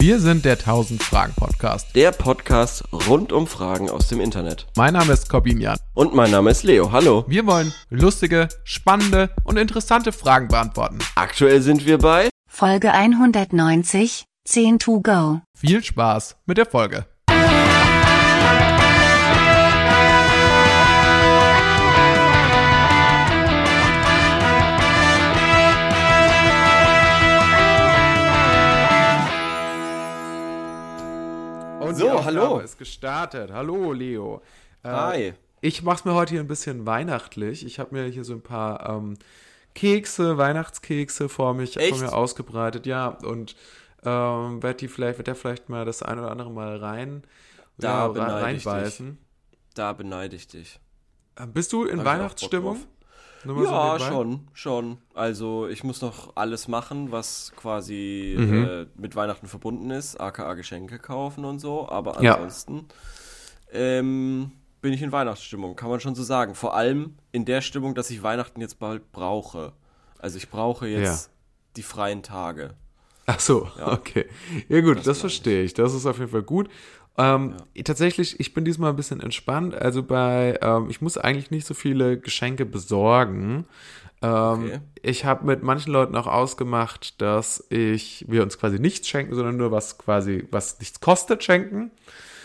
Wir sind der 1000 Fragen Podcast. Der Podcast rund um Fragen aus dem Internet. Mein Name ist Corbin Jan. Und mein Name ist Leo. Hallo. Wir wollen lustige, spannende und interessante Fragen beantworten. Aktuell sind wir bei Folge 190, 10 to go. Viel Spaß mit der Folge. Und So, die Aufnahme hallo. ist gestartet. Hallo, Leo. Äh, Hi. Ich mach's mir heute hier ein bisschen weihnachtlich. Ich habe mir hier so ein paar ähm, Kekse, Weihnachtskekse vor mich Echt? vor mir ausgebreitet, ja. Und ähm, werd die vielleicht, wird der vielleicht mal das ein oder andere Mal rein, Da ja, reinbeißen. Da beneide ich dich. Äh, Bist du in Hab Weihnachtsstimmung? So Ja, nebenbei? schon, schon. Also ich muss noch alles machen, was quasi Mhm. äh, mit Weihnachten verbunden ist, aka Geschenke kaufen und so. Aber Ja. ansonsten ähm, bin ich in Weihnachtsstimmung, kann man schon so sagen. Vor allem in der Stimmung, dass ich Weihnachten jetzt bald brauche. Also ich brauche jetzt die freien Tage. Ach so, okay. Ja gut, das, ich. verstehe ich. Das ist auf jeden Fall gut. Ähm, Tatsächlich, ich bin diesmal ein bisschen entspannt. Also bei, ähm, ich muss eigentlich nicht so viele Geschenke besorgen. Ähm, Okay. Ich habe mit manchen Leuten auch ausgemacht, dass ich wir uns quasi nichts schenken, sondern nur was quasi, was nichts kostet, schenken.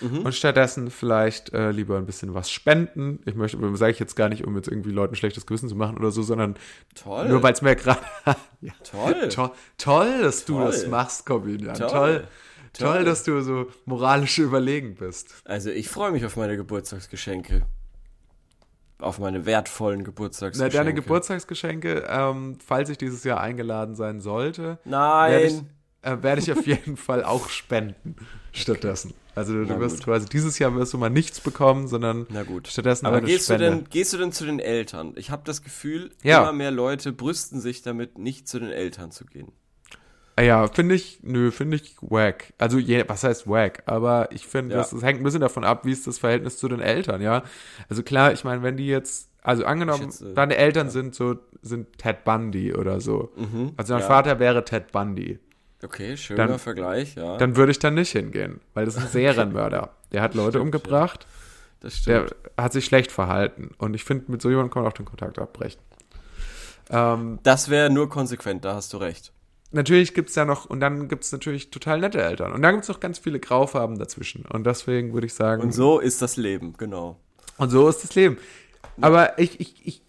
Mhm. Und stattdessen vielleicht äh, lieber ein bisschen was spenden. Ich möchte, sage ich jetzt gar nicht, um jetzt irgendwie Leuten schlechtes Gewissen zu machen oder so, sondern Toll. nur weil es mir gerade ja, Toll. To toll, dass du Toll. das machst, Corbinian. Toll. Toll. Toll. Toll. dass du so moralisch überlegen bist. Also ich freue mich auf meine Geburtstagsgeschenke. Auf meine wertvollen Na, Geburtstagsgeschenke. deine Geburtstagsgeschenke, ähm, falls ich dieses Jahr eingeladen sein sollte, Nein. werde ich, äh, werde ich auf jeden Fall auch spenden stattdessen. Also du Na wirst gut. quasi dieses Jahr wirst du mal nichts bekommen, sondern Na gut. stattdessen Aber eine gehst du, Spende. denn, gehst du denn zu den Eltern? Ich habe das Gefühl, Ja. immer mehr Leute brüsten sich damit, nicht zu den Eltern zu gehen. Ah Ja, finde ich, nö, finde ich wack. Also, je, was heißt wack? Aber ich finde, Ja. das, das hängt ein bisschen davon ab, wie ist das Verhältnis zu den Eltern, ja. Also klar, ich meine, wenn die jetzt, also angenommen, schätze, deine Eltern sind so, sind Ted Bundy oder so. Also dein Mhm. ja. Vater wäre Ted Bundy. Okay, schöner Dann- Vergleich, ja. Dann würde ich da nicht hingehen, weil das ist ein Serienmörder. Der hat Leute stimmt, umgebracht, das der stimmt. hat sich schlecht verhalten. Und ich finde, mit so jemandem kann man auch den Kontakt abbrechen. Ähm, Das wäre nur konsequent, da hast du recht. Natürlich gibt's ja noch, und dann gibt's natürlich total nette Eltern. Und dann gibt's noch ganz viele Graufarben dazwischen. Und deswegen würde ich sagen, Und so ist das Leben, genau. und so ist das Leben. Aber ich, ich, ich,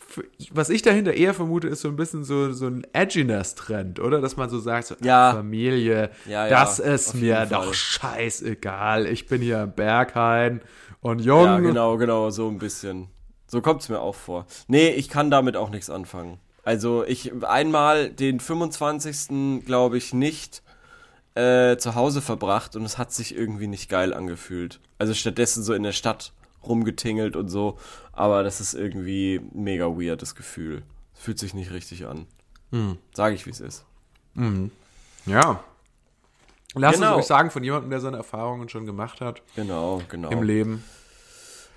was ich dahinter eher vermute, ist so ein bisschen so, so ein Edginess-Trend, oder? Dass man so sagt, so, Ja. Familie, Ja, ja, das ist mir doch Fall. scheißegal. Ich bin hier im Berghain und jung. Ja, genau, genau, so ein bisschen. So kommt es mir auch vor. Nee, ich kann damit auch nichts anfangen. Also ich einmal den 25. glaube ich nicht äh, zu Hause verbracht und es hat sich irgendwie nicht geil angefühlt. Also stattdessen so in der Stadt rumgetingelt und so, aber das ist irgendwie mega weirdes Gefühl. Es fühlt sich nicht richtig an. Hm. Sage ich, wie es ist. Ja. Lass Genau. es euch sagen von jemandem, der seine Erfahrungen schon gemacht hat Genau, genau. im Leben.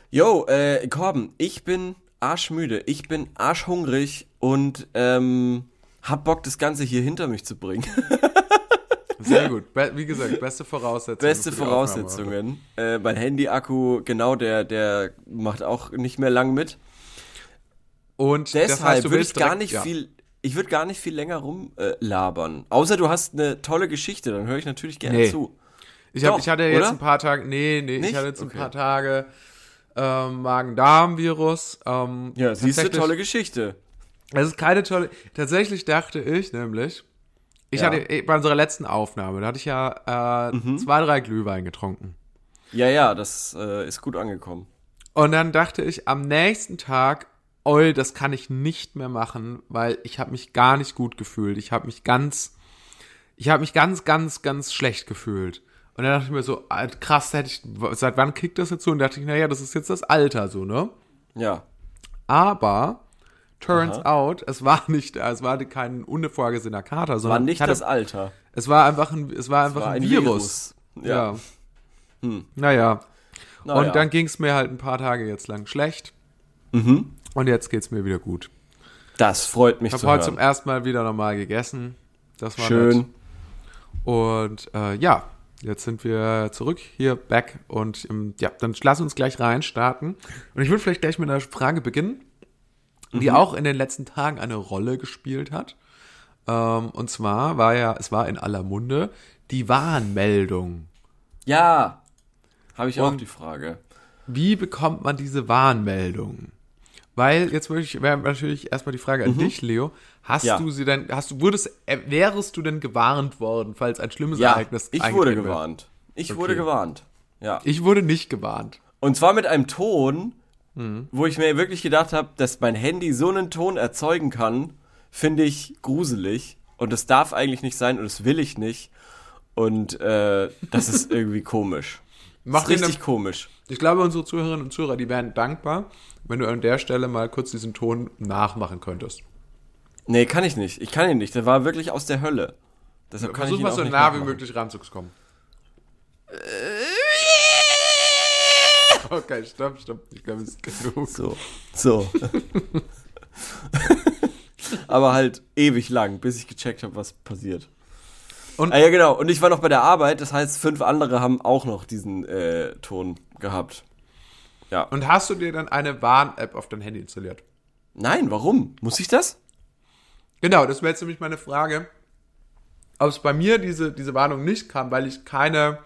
Yo, äh, Korben, ich bin arschmüde, ich bin arschhungrig und ähm, hab Bock, das Ganze hier hinter mich zu bringen. Sehr gut. Wie gesagt, beste Voraussetzungen. Beste. Voraussetzungen. Äh, mein Handy-Akku, genau, der, der macht auch nicht mehr lang mit. Und Deshalb das heißt, du würde ich gar direkt- nicht ja. viel, ich würde gar nicht viel länger rumlabern. Äh. Außer du hast eine tolle Geschichte, dann höre ich natürlich gerne Nee. zu. Ich, hab, Doch, ich hatte jetzt oder? ein paar Tage, nee, nee, ich Nicht? hatte jetzt ein Okay. paar Tage ähm, Magen-Darm-Virus. Ähm, Ja, siehst du, tolle Geschichte. Es ist keine tolle. Tatsächlich dachte ich nämlich, ich Ja. hatte eh, bei unserer letzten Aufnahme, da hatte ich ja äh, Mhm. zwei, drei Glühwein getrunken. Ja, ja, das äh, ist gut angekommen. Und dann dachte ich am nächsten Tag, oi, das kann ich nicht mehr machen, weil ich habe mich gar nicht gut gefühlt. Ich habe mich ganz, ich habe mich ganz, ganz, ganz schlecht gefühlt. Und dann dachte ich mir so, ah, krass, hätte ich, seit wann kickt das jetzt so? Und dachte ich, naja, das ist jetzt das Alter so, ne? Ja. Aber turns out, es war nicht, es war kein unvorgesehener Kater, War sondern nicht ich hatte, das Alter. es war einfach ein, es war einfach war ein, ein Virus. Virus. Ja. Ja. Naja. Naja. Und dann ging es mir halt ein paar Tage jetzt lang schlecht. Mhm. Und jetzt geht's mir wieder gut. Das freut mich Ich habe heute zum ersten Mal wieder normal gegessen. Das war Schön. nett. Und äh, ja, Jetzt sind wir zurück hier, back und ähm, ja, dann lass uns gleich rein starten. Und ich würde vielleicht gleich mit einer Frage beginnen, die auch in den letzten Tagen eine Rolle gespielt hat. Ähm, und zwar war ja, es war in aller Munde die Warnmeldung. Ja, habe ich auch Und- die Frage. Wie bekommt man diese Warnmeldung? Weil jetzt würde ich, wäre natürlich erstmal die Frage an dich, Leo. Hast Mhm. Ja. du sie denn, hast du, wurdest, äh, wärest du denn gewarnt worden, falls ein schlimmes Ja, Ereignis ich wurde gewarnt. Ich wurde gewarnt. Ja. Ich wurde nicht gewarnt. Und zwar mit einem Ton, Mhm. wo ich mir wirklich gedacht habe, dass mein Handy so einen Ton erzeugen kann, finde ich gruselig. Und das darf eigentlich nicht sein und das will ich nicht. Und äh, das ist irgendwie komisch. Mach das ist richtig komisch. Ich glaube, unsere Zuhörerinnen und Zuhörer, die wären dankbar, wenn du an der Stelle mal kurz diesen Ton nachmachen könntest. Nee, kann ich nicht. Ich kann ihn nicht. Der war wirklich aus der Hölle. Deshalb kann Versuch ich ihn mal so nah wie möglich ranzukommen. Okay, stopp, stopp. Ich glaube, es ist genug. So. So. Aber halt ewig lang, bis ich gecheckt habe, was passiert. Und- ah, ja, genau. Und ich war noch bei der Arbeit, das heißt, fünf andere haben auch noch diesen äh, Ton gehabt. Ja. Und hast du dir dann eine Warn-App auf dein Handy installiert? Nein, warum? Muss ich das? Genau, das wäre jetzt nämlich meine Frage. Ob es bei mir diese, diese Warnung nicht kam, weil ich keine,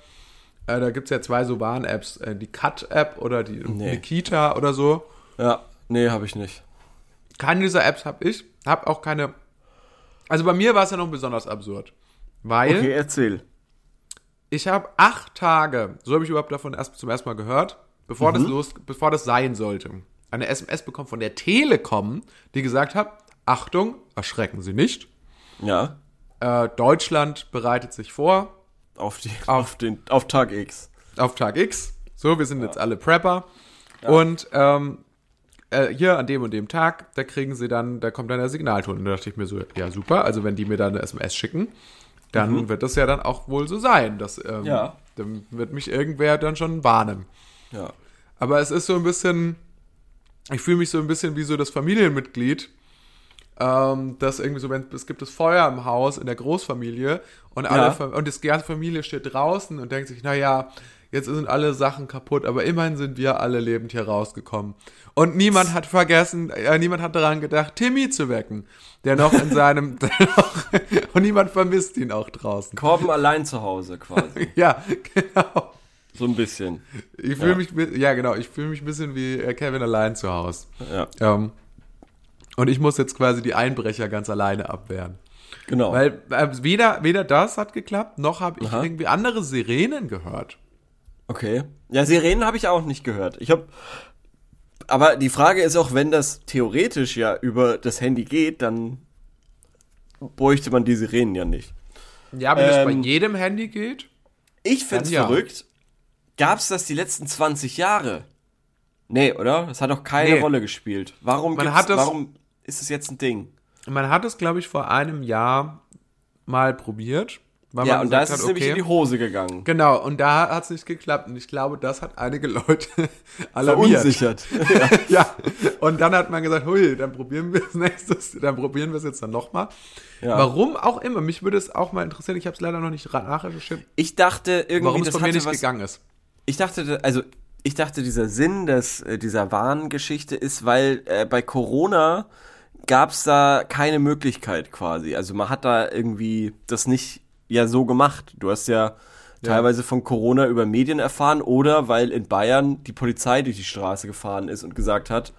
äh, da gibt es ja zwei so Warn-Apps, äh, die Cut-App oder die Nee. Nikita oder so. Ja, nee, habe ich nicht. Keine dieser Apps habe ich, habe auch keine. Also bei mir war es ja noch besonders absurd. Weil Okay, erzähl. ich habe acht Tage, so habe ich überhaupt davon erst zum ersten Mal gehört, bevor Mhm. das los, bevor das sein sollte, eine SMS bekommen von der Telekom, die gesagt hat, Achtung, erschrecken Sie nicht. Ja, Äh, Deutschland bereitet sich vor auf, die, auf, den, auf Tag X. auf Tag X. So, wir sind jetzt alle Prepper. Und ähm, äh, hier an dem und dem Tag, da kriegen sie dann, da kommt dann der Signalton. Und da dachte ich mir so, ja super, also wenn die mir dann eine SMS schicken, dann wird das ja dann auch wohl so sein. Dass, ähm, Mhm. Ja. Dann wird mich irgendwer dann schon warnen. Ja. Aber es ist so ein bisschen, ich fühle mich so ein bisschen wie so das Familienmitglied, ähm, das irgendwie so, wenn es gibt das Feuer im Haus in der Großfamilie und alle Ja. Und das ganze Familie steht draußen und denkt sich, naja, jetzt sind alle Sachen kaputt, aber immerhin sind wir alle lebend hier rausgekommen. Und niemand hat vergessen, äh, niemand hat daran gedacht, Timmy zu wecken, der noch in seinem und niemand vermisst ihn auch draußen. Korben allein zu Hause quasi. Ja, genau. So ein bisschen. Ich fühle Ja. mich, ja genau, ich fühle mich ein bisschen wie äh, Kevin allein zu Hause. Ja, Ähm, und ich muss jetzt quasi die Einbrecher ganz alleine abwehren. genau. Weil äh, weder, weder das hat geklappt, noch habe ich Aha. irgendwie andere Sirenen gehört. Okay. Ja, Sirenen habe ich auch nicht gehört. Ich habe. Aber die Frage ist auch, wenn das theoretisch ja über das Handy geht, dann bräuchte man die Sirenen ja nicht. Ja, aber wenn das bei Ähm, jedem Handy geht. Ich find's ja. verrückt. Gab's das die letzten 20 Jahre? Nee, oder? Das hat doch keine Nee. Rolle gespielt. Warum, Man hat das- warum ist es jetzt ein Ding? Man hat es, glaube ich, vor einem Jahr mal probiert. Weil Ja, man und da ist gesagt es hat, nämlich in die Hose gegangen. Genau, und da hat es nicht geklappt. Und ich glaube, das hat einige Leute alarmiert. Verunsichert. ja, und dann hat man gesagt, hui, dann probieren wir es nächstes, dann probieren wir es jetzt dann nochmal. Ja. Warum auch immer, mich würde es auch mal interessieren, ich habe es leider noch nicht nachrecherchiert, Ich dachte irgendwie, warum es das von mir nicht was, gegangen ist. Ich dachte, also ich dachte, dieser Sinn des, äh, dieser Warngeschichte ist, weil äh, bei Corona gab's da keine Möglichkeit quasi. Also man hat da irgendwie das nicht ja so gemacht. Du hast ja, teilweise von Corona über Medien erfahren oder weil in Bayern die Polizei durch die Straße gefahren ist und gesagt hat,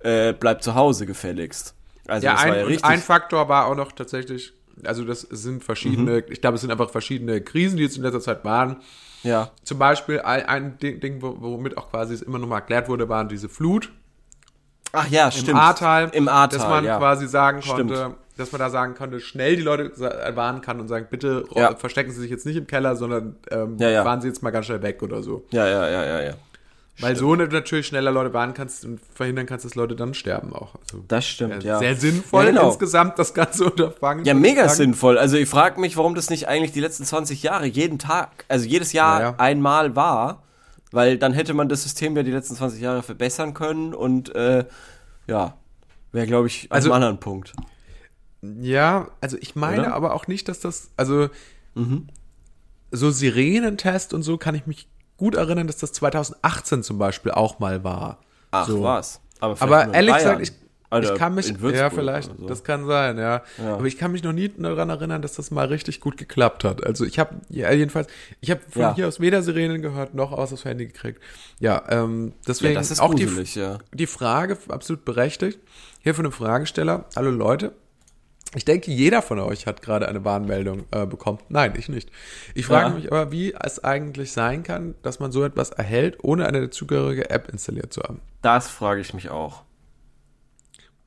äh, bleib zu Hause gefälligst. Also Ja, das ein, ja ein Faktor war auch noch tatsächlich, also das sind verschiedene, ich glaube, es sind einfach verschiedene Krisen, die jetzt in letzter Zeit waren. ja, Zum Beispiel ein, ein Ding, Ding, wo- womit auch quasi es immer noch mal erklärt wurde, waren diese Flut ach ja, im stimmt. Ahrtal, Im Ahrtal, dass man ja. quasi sagen Stimmt. konnte, dass man da sagen konnte, schnell die Leute warnen kann und sagen, bitte ro- Ja. verstecken Sie sich jetzt nicht im Keller, sondern ähm, Ja, ja. fahren Sie jetzt mal ganz schnell weg oder so. Ja, ja, ja, ja, ja. Weil so du natürlich schneller Leute warnen kannst und verhindern kannst, dass Leute dann sterben auch. Also, Das stimmt, sehr, ja. sehr sinnvoll genau. insgesamt das ganze Unterfangen. Ja, mega sagen. sinnvoll. Also ich frage mich, warum das nicht eigentlich die letzten 20 Jahre jeden Tag, also jedes Jahr einmal war, weil dann hätte man das System ja die letzten 20 Jahre verbessern können und äh, ja, wäre glaube ich auf Also- einem anderen Punkt. Ja, also ich meine Oder? aber auch nicht, dass das, also so Sirenentest und so kann ich mich gut erinnern, dass das 2018 zum Beispiel auch mal war. Ach, so. was? Aber, Aber ehrlich Bayern. gesagt, ich, Oder ich kann mich, ja, vielleicht, so. das kann sein, ja. Ja. Aber ich kann mich noch nie daran erinnern, dass das mal richtig gut geklappt hat. Also ich habe, ja, jedenfalls, ich habe von Ja. hier aus weder Sirenen gehört, noch aus das Handy gekriegt. Ja, ähm, deswegen ja, das ist auch die, gruselig, ja. die Frage, absolut berechtigt, hier von einem Fragesteller, hallo Leute, ich denke, jeder von euch hat gerade eine Warnmeldung äh, bekommen. Nein, ich nicht. Ich frage Ja. mich aber, wie es eigentlich sein kann, dass man so etwas erhält, ohne eine zugehörige App installiert zu haben. Das frage ich mich auch.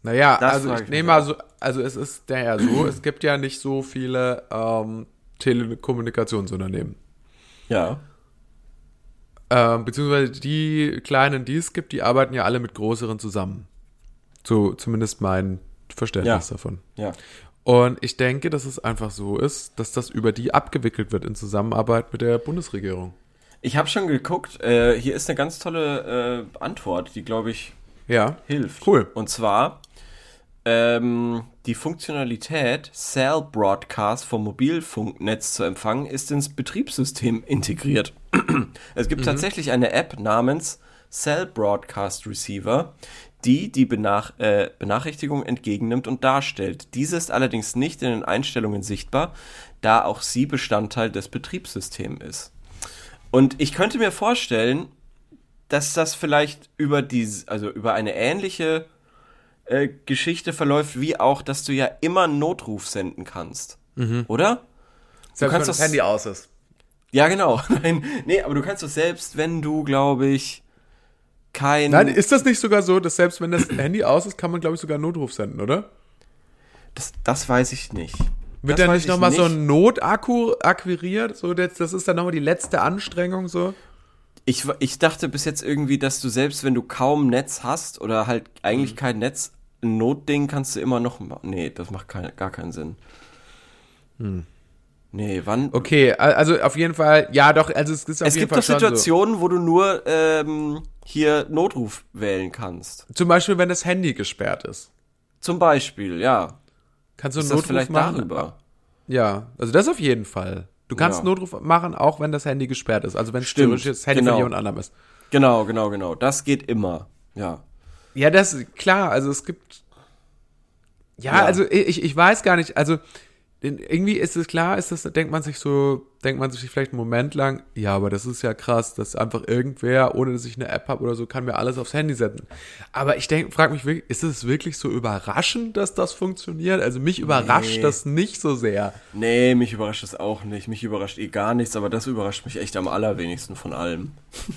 Naja, Das also ich ich nehme mal so, also es ist der ja so, es gibt ja nicht so viele ähm, Telekommunikationsunternehmen. Ja. Ähm, beziehungsweise die kleinen, die es gibt, die arbeiten ja alle mit größeren zusammen. So zumindest mein Verständnis Ja. davon. Ja. Und ich denke, dass es einfach so ist, dass das über die abgewickelt wird in Zusammenarbeit mit der Bundesregierung. Ich habe schon geguckt, äh, hier ist eine ganz tolle äh, Antwort, die, glaube ich, Ja. hilft. Cool. Und zwar ähm, die Funktionalität Cell Broadcast vom Mobilfunknetz zu empfangen ist ins Betriebssystem integriert. es gibt tatsächlich eine App namens Cell Broadcast Receiver, die die Benach äh, Benachrichtigung entgegennimmt und darstellt. Diese ist allerdings nicht in den Einstellungen sichtbar, da auch sie Bestandteil des Betriebssystems ist. Und ich könnte mir vorstellen, dass das vielleicht über die, also über eine ähnliche äh, Geschichte verläuft, wie auch, dass du ja immer einen Notruf senden kannst. Oder? Selbst kannst das- aus ist. Ja, genau. Nein, nee, aber du kannst doch selbst, wenn du, glaube ich, kein. Nein, ist das nicht sogar so, dass selbst wenn das Handy aus ist, kann man, glaube ich, sogar einen Notruf senden, oder? das, das weiß ich nicht. Wird das dann nicht ich nochmal so ein Notakku akquiriert? So, das, das ist dann nochmal die letzte Anstrengung, so? Ich, ich dachte bis jetzt irgendwie, dass du selbst, wenn du kaum Netz hast oder halt Mhm. eigentlich kein Netz, ein Notding kannst du immer noch. Nee, das macht kein, gar keinen Sinn. Nee, wann? Hm. Okay, al- also auf jeden Fall, ja doch, also es ist auf es jeden gibt Fall doch schon Situationen, wo du nur ähm, hier Notruf wählen kannst. so. Zum Beispiel, wenn das Handy gesperrt ist. Zum Beispiel, ja. Kannst du einen Ist das Notruf vielleicht machen? darüber? Ja, also das auf jeden Fall. Du kannst Ja. Notruf machen, auch wenn das Handy gesperrt ist. Also wenn theoretisch das Handy genau. von jemand anderem ist. Genau, genau, genau. Das geht immer. Ja. Ja, das klar, also es gibt. Ja, Ja. also ich, ich weiß gar nicht, also irgendwie ist es klar, ist das, denkt man sich so, denkt man sich vielleicht einen Moment lang, ja, aber das ist ja krass, dass einfach irgendwer, ohne dass ich eine App habe oder so, kann mir alles aufs Handy setzen. Aber ich denke, frag mich wirklich, ist es wirklich so überraschend, dass das funktioniert? Also mich überrascht Nee. das nicht so sehr. Nee, mich überrascht das auch nicht. Mich überrascht eh gar nichts, aber das überrascht mich echt am allerwenigsten von allem.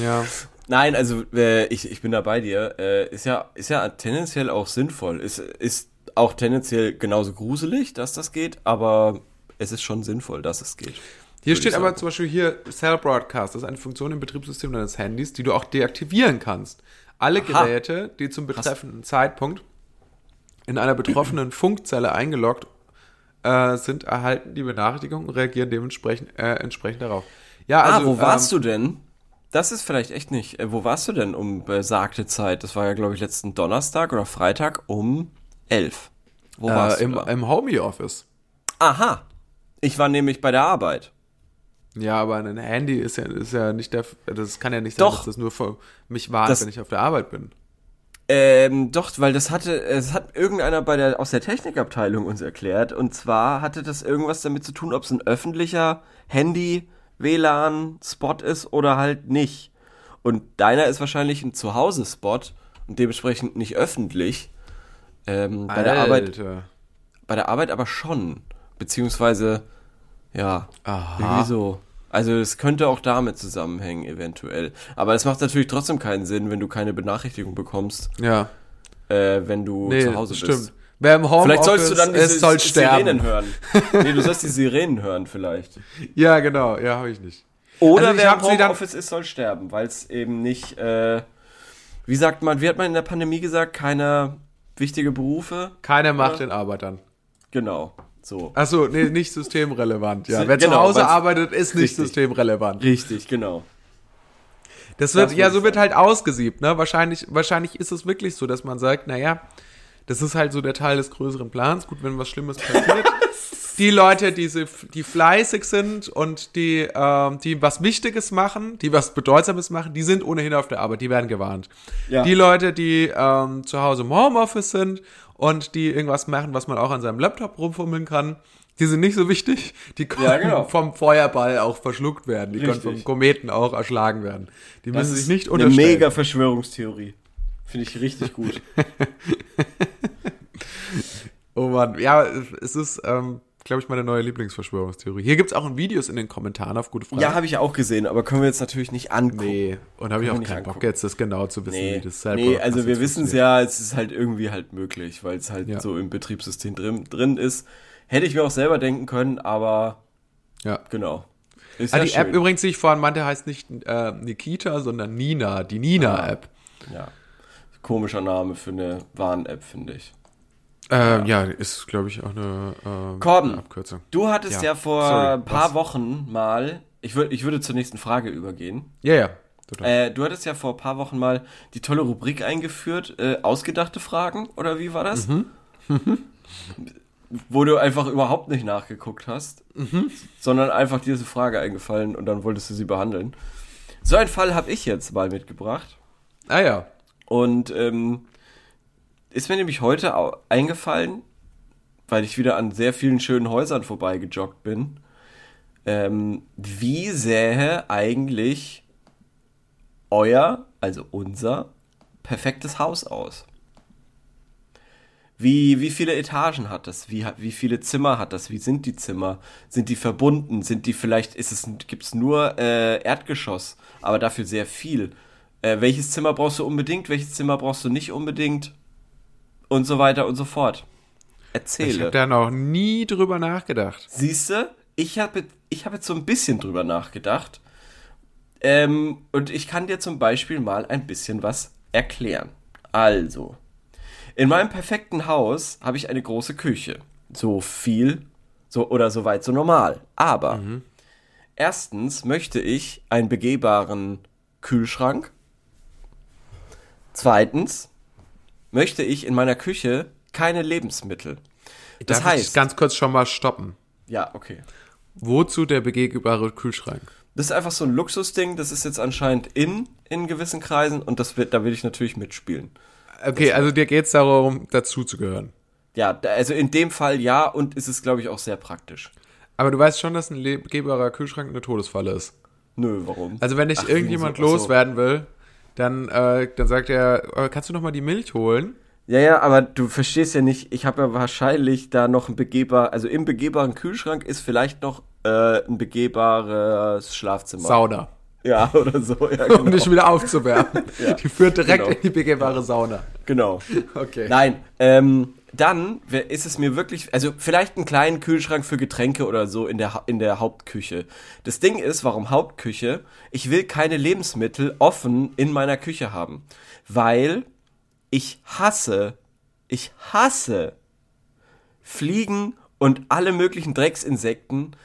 Ja. Nein, also äh, ich, ich bin da bei dir. Äh, ist ja ist ja tendenziell auch sinnvoll. Ist ist auch tendenziell genauso gruselig, dass das geht, aber es ist schon sinnvoll, dass es geht. Hier steht aber zum Beispiel hier Cell Broadcast. Das ist eine Funktion im Betriebssystem deines Handys, die du auch deaktivieren kannst. Alle Aha. Geräte, die zum betreffenden Zeitpunkt in einer betroffenen Funkzelle eingeloggt äh, sind, erhalten die Benachrichtigung und reagieren dementsprechend äh, entsprechend darauf. Ja, also ah, wo warst ähm, du denn? Das ist vielleicht echt nicht. Äh, wo warst du denn um besagte Zeit? Das war ja, glaube ich, letzten Donnerstag oder Freitag um 11. Wo warst Äh, du im, da? im Homie-Office. Aha. Ich war nämlich bei der Arbeit. Ja, aber ein Handy ist ja, ist ja nicht der. Das kann ja nicht sein, Doch. dass das nur für mich warnt, Das- wenn ich auf der Arbeit bin. Ähm, doch, weil das hatte, es hat irgendeiner bei der, aus der Technikabteilung uns erklärt. Und zwar hatte das irgendwas damit zu tun, ob es ein öffentlicher Handy, WLAN, Spot ist oder halt nicht. Und deiner ist wahrscheinlich ein Zuhause-Spot und dementsprechend nicht öffentlich. Ähm, bei der Arbeit, bei der Arbeit aber schon. Beziehungsweise, ja, Aha. irgendwie so. Also es könnte auch damit zusammenhängen, eventuell. Aber es macht natürlich trotzdem keinen Sinn, wenn du keine Benachrichtigung bekommst, Ja. äh, wenn du Nee, zu Hause stimmt. bist. Wer im Homeoffice Vielleicht sollst du dann diese soll Sirenen sterben. hören. Nee, du sollst die Sirenen hören vielleicht. Ja, genau. Ja, habe ich nicht. Oder Also wer im Homeoffice ist, soll sterben, weil es eben nicht, äh, wie sagt man, wie hat man in der Pandemie gesagt, keine wichtige Berufe? Keiner macht den Arbeitern. Genau, so. Achso, nee, nicht systemrelevant. Ja, wer zu genau, Hause weil's- arbeitet, ist nicht Richtig. systemrelevant. Richtig, genau. Das wird, Das ja, so wird halt ausgesiebt, ne? Wahrscheinlich, wahrscheinlich ist es wirklich so, dass man sagt, naja, Das ist halt so der Teil des größeren Plans. Gut, wenn was Schlimmes passiert. die Leute, die, die fleißig sind und die, ähm, die was Wichtiges machen, die was Bedeutsames machen, die sind ohnehin auf der Arbeit, die werden gewarnt. Ja. Die Leute, die ähm, zu Hause im Homeoffice sind und die irgendwas machen, was man auch an seinem Laptop rumfummeln kann, die sind nicht so wichtig. Die können Ja, genau. vom Feuerball auch verschluckt werden. Die können Richtig. vom Kometen auch erschlagen werden. Die Das müssen sich nicht eine unterstellen. mega Verschwörungstheorie. Finde ich richtig gut. Oh Mann, ja, es ist, ähm, glaube ich, meine neue Lieblingsverschwörungstheorie. Hier gibt's auch ein Videos in den Kommentaren auf gute Frage. ja, habe ich auch gesehen, aber können wir jetzt natürlich nicht angucken. Nee, und habe ich auch keinen Bock jetzt, das genau zu wissen, Nee, wie das Cell nee also wir wissen es ja, es ist halt irgendwie halt möglich, weil es halt Ja. so im Betriebssystem drin, drin ist. Hätte ich mir auch selber denken können, aber Ja. genau. Ist Ah, ja die schön. App übrigens, die ich vorhin meinte, heißt nicht äh, Nikita, sondern Nina, die Nina-App. Ja. Komischer Name für eine Warn-App, finde ich. Äh, ja. ist, glaube ich, auch eine, ähm, Corbin. eine Abkürzung. Du hattest ja, Ja, vor sorry, ein paar was? Wochen mal, ich, würd, ich würde zur nächsten Frage übergehen. Ja, ja, total. Äh, du hattest ja vor ein paar Wochen mal die tolle Rubrik eingeführt, äh, ausgedachte Fragen, oder wie war das? Mhm. Wo du einfach überhaupt nicht nachgeguckt hast, Mhm. sondern einfach dir diese Frage eingefallen und dann wolltest du sie behandeln. So einen Fall habe ich jetzt mal mitgebracht. ah ja, Und ähm, ist mir nämlich heute eingefallen, weil ich wieder an sehr vielen schönen Häusern vorbeigejoggt bin. Ähm, wie sähe eigentlich euer, also unser, perfektes Haus aus? Wie, wie viele Etagen hat das? Wie, wie viele Zimmer hat das? Wie sind die Zimmer? Sind die verbunden? Sind die vielleicht, ist es, gibt's nur äh, Erdgeschoss, aber dafür sehr viel? Äh, welches Zimmer brauchst du unbedingt? Welches Zimmer brauchst du nicht unbedingt? Und so weiter und so fort. ich Erzähle. habe da noch nie drüber nachgedacht. Siehste, ich habe ich hab jetzt so ein bisschen drüber nachgedacht. Ähm, und ich kann dir zum Beispiel mal ein bisschen was erklären. Also, in meinem perfekten Haus habe ich eine große Küche. So viel, so oder so weit, so normal. Aber erstens möchte ich einen begehbaren Kühlschrank. Zweitens möchte ich in meiner Küche keine Lebensmittel. Das Darf ich heißt, ganz kurz schon mal stoppen. ja, okay. Wozu der begehbare Kühlschrank? Das ist einfach so ein Luxusding, das ist jetzt anscheinend in, in gewissen Kreisen und das wird, da will ich natürlich mitspielen. Okay, also dir geht's darum, dazu zu gehören. Ja, also in dem Fall ja und ist es, glaube ich, auch sehr praktisch. Aber du weißt schon, dass ein begehbarer Kühlschrank eine Todesfalle ist. Nö, warum? Also wenn ich Ach, irgendjemand so. loswerden will, dann, äh, dann sagt er, äh, kannst du noch mal die Milch holen? Ja, ja, aber du verstehst ja nicht, ich habe ja wahrscheinlich da noch ein begehbar, also im begehbaren Kühlschrank ist vielleicht noch äh, ein begehbares Schlafzimmer. Sauna. Ja, oder so, ja, Um genau. dich wieder aufzuwärmen. Die führt direkt Genau. in die begehbare Sauna. genau. Okay. Nein, ähm, dann ist es mir wirklich, also vielleicht einen kleinen Kühlschrank für Getränke oder so in der, in der Hauptküche. Das Ding ist, warum Hauptküche? Ich will keine Lebensmittel offen in meiner Küche haben, weil ich hasse, ich hasse Fliegen und alle möglichen Drecksinsekten,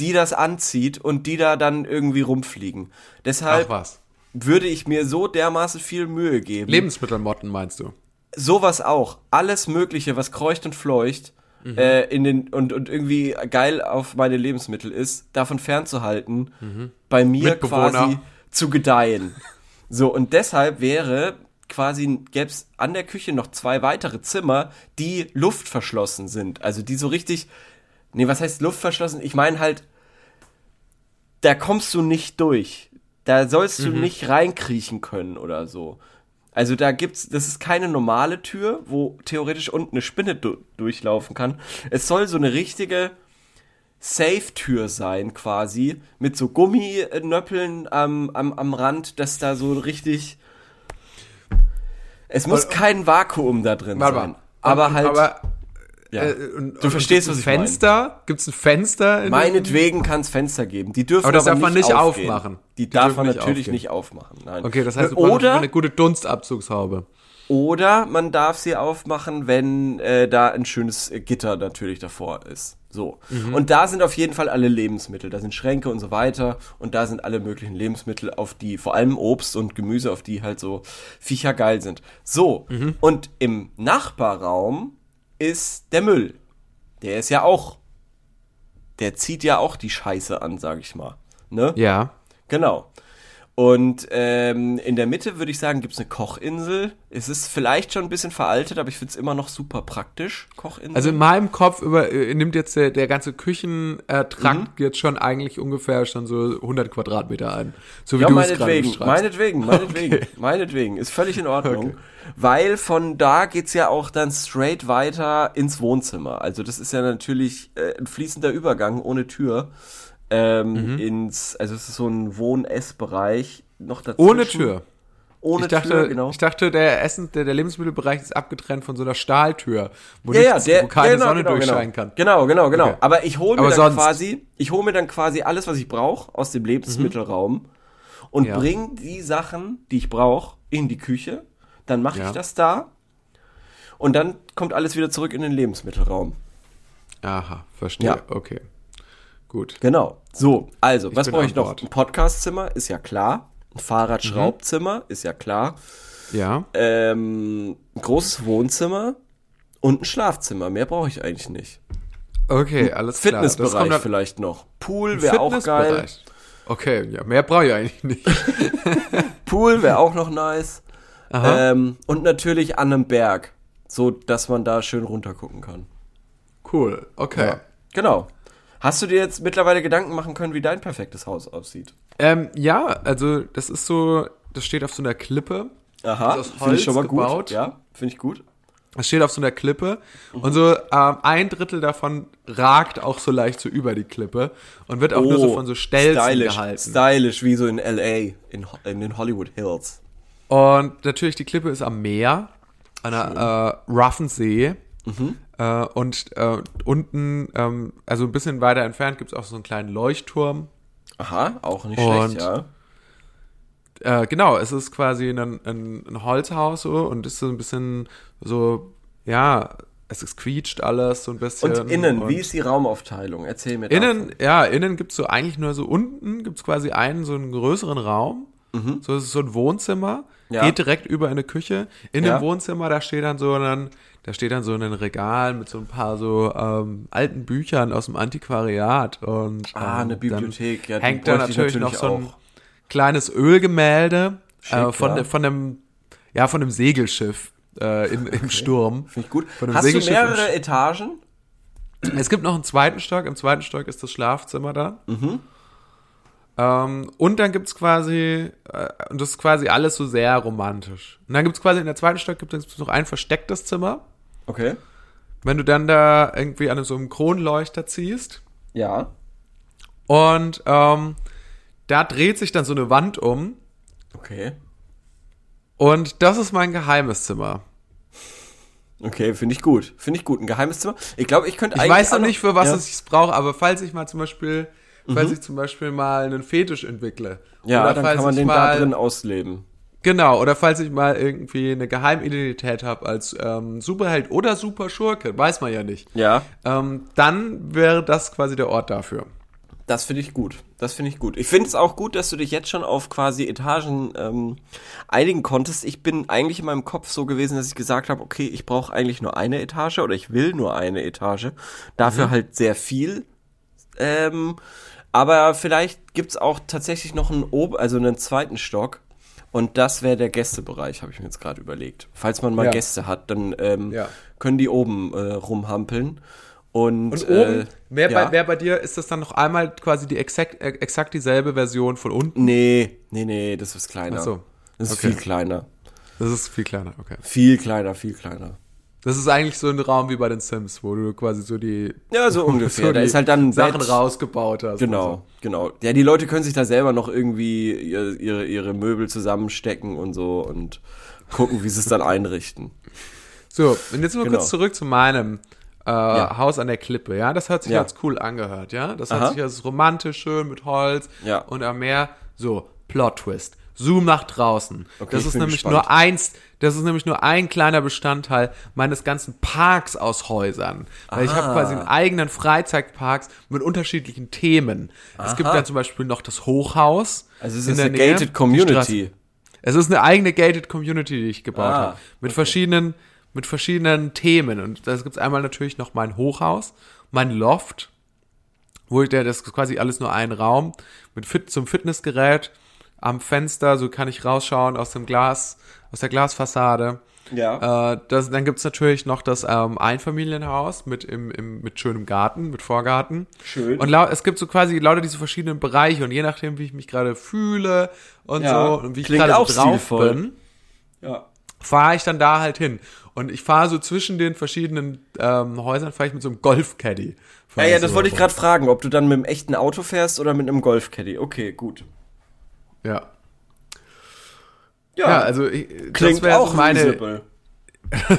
die das anzieht und die da dann irgendwie rumfliegen. Deshalb würde ich mir so dermaßen viel Mühe geben. Lebensmittelmotten meinst du? Sowas auch. Alles Mögliche, was kreucht und fleucht äh, in den und, und irgendwie geil auf meine Lebensmittel ist, davon fernzuhalten, bei mir quasi zu gedeihen. So, und deshalb wäre quasi, gäbe es an der Küche noch zwei weitere Zimmer, die luftverschlossen sind. Also die so richtig. Nee, was heißt luftverschlossen? Ich meine halt, da kommst du nicht durch. Da sollst du nicht reinkriechen können oder so. Also da gibt's, das ist keine normale Tür, wo theoretisch unten eine Spinne du durchlaufen kann. Es soll so eine richtige Safe-Tür sein, quasi, mit so Gumminöppeln am, am, am Rand, dass da so richtig. Es muss kein Vakuum da drin sein. Aber Und- halt. Aber, ja. äh, und, Du verstehst, gibt's was ich meine. Fenster? Gibt's ein Fenster? in Meinetwegen kann es Fenster geben. Die dürfen Aber das darf man nicht aufgehen. aufmachen. Die, Die darf man natürlich aufgehen. nicht aufmachen. Nein. Okay, das heißt, oder eine gute Dunstabzugshaube. Oder man darf sie aufmachen, wenn äh, da ein schönes äh, Gitter natürlich davor ist. So. Und da sind auf jeden Fall alle Lebensmittel. Da sind Schränke und so weiter. Und da sind alle möglichen Lebensmittel, auf die, vor allem Obst und Gemüse, auf die halt so Viecher geil sind. So. Und im Nachbarraum ist der Müll. Der ist ja auch, der zieht ja auch die Scheiße an, sag ich mal. Ne? Ja. Genau. Und ähm, in der Mitte würde ich sagen, gibt's eine Kochinsel. Es ist vielleicht schon ein bisschen veraltet, aber ich find's immer noch super praktisch, Kochinsel. Also in meinem Kopf über, äh, nimmt jetzt der, der ganze Küchentrakt jetzt schon eigentlich ungefähr schon so 100 Quadratmeter ein. So wie ja, du es gerade meinetwegen, beschreibst. meinetwegen, meinetwegen, Okay. meinetwegen. Ist völlig in Ordnung. Okay. Weil von da geht's ja auch dann straight weiter ins Wohnzimmer. Also das ist ja natürlich äh, ein fließender Übergang ohne Tür. Ähm, Mhm. ins, also es ist so ein Wohn-Ess-Bereich noch dazwischen. Ohne Tür. Ohne ich dachte, Tür, genau. ich dachte, der Essen, der, der Lebensmittelbereich ist abgetrennt von so einer Stahltür, wo, ja, ja, nichts, der, wo keine genau, Sonne genau, durchscheinen genau. kann. Genau, genau, genau. Okay. Aber ich hole mir Aber dann sonst- quasi, ich hole mir dann quasi alles, was ich brauche aus dem Lebensmittelraum und Ja. bring die Sachen, die ich brauche, in die Küche. Dann mache Ja. ich das da und dann kommt alles wieder zurück in den Lebensmittelraum. Aha, verstehe. Ja. Okay. Gut. Genau. So, also, was bin brauche ich noch? Bord. Ein Podcastzimmer ist ja klar. Ein Fahrradschraubzimmer ist ja klar. Ja. Ähm, ein großes Wohnzimmer und ein Schlafzimmer. Mehr brauche ich eigentlich nicht. Okay, alles klar. Fitnessbereich vielleicht noch. Pool wäre auch geil. Okay, ja, mehr brauche ich eigentlich nicht. Pool wäre auch noch nice. Ähm, und natürlich an einem Berg, so dass man da schön runtergucken kann. Cool, okay. Ja. Genau. Hast du dir jetzt mittlerweile Gedanken machen können, wie dein perfektes Haus aussieht? Ähm, ja, also das ist so, das steht auf so einer Klippe. Aha, finde ich schon mal Holz gut. gebaut. Ja, finde ich gut. Das steht auf so einer Klippe und so ähm, ein Drittel davon ragt auch so leicht so über die Klippe und wird auch nur so von so Stelzen Oh, stylisch, gehalten. stylisch, wie so in L.A., in, in den Hollywood Hills. Und natürlich die Klippe ist am Meer, an einer äh, roughen See. Mhm. Äh, und äh, unten, ähm, also ein bisschen weiter entfernt, gibt es auch so einen kleinen Leuchtturm. Aha, auch nicht Und- schlecht, ja. Äh, genau, es ist quasi ein, ein, ein Holzhaus so und ist so ein bisschen so, ja, es ist quietscht alles so ein bisschen. Und innen, und wie ist die Raumaufteilung? Erzähl mir Innen, davon. ja, innen gibt's so eigentlich nur so unten gibt's quasi einen, so einen größeren Raum. So, es ist so ein Wohnzimmer, Mhm. Ja. geht direkt über in eine Küche. In Ja. dem Wohnzimmer, da steht dann so ein, da steht dann so ein Regal mit so ein paar so ähm, alten Büchern aus dem Antiquariat und Ah, ähm, eine dann Bibliothek, ja, die hängt da bräuchte ich natürlich noch natürlich so ein auch. kleines Ölgemälde Schick, äh, von, ja. von dem, ja, von dem Segelschiff äh, in, im Sturm. Finde ich gut. Von dem Hast du mehrere Etagen? es gibt noch einen zweiten Stock. Im zweiten Stock ist das Schlafzimmer da. Ähm, und dann gibt's quasi, äh, und das ist quasi alles so sehr romantisch. Und dann gibt's quasi in der zweiten Stock gibt es noch ein verstecktes Zimmer. Okay. Wenn du dann da irgendwie an so einem Kronleuchter ziehst Ja. und ähm, da dreht sich dann so eine Wand um Okay. und das ist mein geheimes Zimmer. Okay, finde ich gut. Finde ich gut. Ein geheimes Zimmer. Ich glaube, ich könnte Ich eigentlich. weiß noch nicht, für was ja. ich es brauche, aber falls ich mal zum Beispiel, falls ich zum Beispiel mal einen Fetisch entwickle. Ja, oder dann falls kann man ich den mal, da drin ausleben. Genau, oder falls ich mal irgendwie eine Geheimidentität habe als ähm, Superheld oder Superschurke, weiß man ja nicht. Ja, Ähm, dann wäre das quasi der Ort dafür. das finde ich gut. Das finde ich gut. Ich finde es auch gut, dass du dich jetzt schon auf quasi Etagen ähm, einigen konntest. Ich bin eigentlich in meinem Kopf so gewesen, dass ich gesagt habe, okay, ich brauche eigentlich nur eine Etage oder ich will nur eine Etage. Dafür halt sehr viel. Ähm, aber vielleicht gibt's auch tatsächlich noch einen Ob also einen zweiten Stock. Und das wäre der Gästebereich, habe ich mir jetzt gerade überlegt. Falls man mal Ja. Gäste hat, dann ähm, Ja. können die oben äh, rumhampeln. Und, Und oben, äh, wer, ja. bei, wer bei dir, ist das dann noch einmal quasi die exakt, äh, exakt dieselbe Version von unten? Nee, nee, nee, das ist kleiner. Ach so. Das ist Okay. viel kleiner. Das ist viel kleiner, okay. Viel kleiner, viel kleiner. Das ist eigentlich so ein Raum wie bei den Sims, wo du quasi so die, Ja, so ungefähr. so da ist halt dann Sachen Bett. rausgebaut hast. Genau, genau. Ja, die Leute können sich da selber noch irgendwie ihre, ihre, Möbel zusammenstecken und so und gucken, wie sie es dann einrichten. So, und jetzt mal Genau. kurz zurück zu meinem äh, Haus an der Klippe, ja? Das hat sich Ja. als cool angehört, ja? Das Aha. hat sich als romantisch schön mit Holz Ja. und am Meer. So, Plot-Twist. Zoom nach draußen. Okay, das ist nämlich gespannt. nur eins, das ist nämlich nur ein kleiner Bestandteil meines ganzen Parks aus Häusern. Weil ich habe quasi einen eigenen Freizeitparks mit unterschiedlichen Themen. Es gibt Aha. dann zum Beispiel noch das Hochhaus. Also es in ist der eine Nähe, gated Community. Es ist eine eigene gated Community, die ich gebaut Ah, habe. Mit verschiedenen, mit verschiedenen Themen. Und das gibt's einmal natürlich noch mein Hochhaus, mein Loft, wo ich, der, das ist quasi alles nur ein Raum, mit Fit, zum Fitnessgerät, am Fenster, so kann ich rausschauen aus dem Glas, aus der Glasfassade. Ja. Äh, das, dann gibt's natürlich noch das ähm, Einfamilienhaus mit, im, im, mit schönem Garten, mit Vorgarten. Schön. Und lau- es gibt so quasi lauter diese verschiedenen Bereiche und je nachdem, wie ich mich gerade fühle und Ja, so und wie ich gerade drauf stilvoll. bin, ja. fahre ich dann da halt hin. Und ich fahre so zwischen den verschiedenen ähm, Häusern, fahre ich mit so einem Golf-Caddy. Ja, ja, das so wollte ich gerade fragen, ob du dann mit einem echten Auto fährst oder mit einem Golfcaddy. Okay, gut. Ja. Ja, also ich, das klingt wäre auch meine,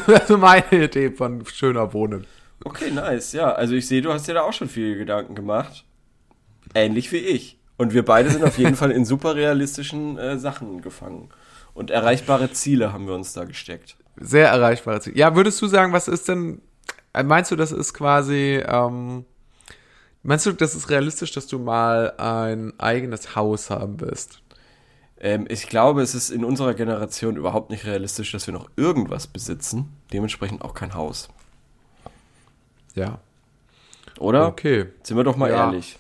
also meine Idee von schöner Wohnen. Okay, nice. Ja, also ich sehe, du hast dir da auch schon viele Gedanken gemacht. Ähnlich wie ich. Und wir beide sind auf jeden Fall in super realistischen äh, Sachen gefangen. Und erreichbare Ziele haben wir uns da gesteckt. Sehr erreichbares Ziel. Ja, würdest du sagen, was ist denn, äh, meinst du, das ist quasi, ähm, meinst du, das ist realistisch, dass du mal ein eigenes Haus haben wirst? Ähm, ich glaube, es ist in unserer Generation überhaupt nicht realistisch, dass wir noch irgendwas besitzen. Dementsprechend auch kein Haus. Ja. Oder? Okay. Sind wir doch mal Ja. ehrlich.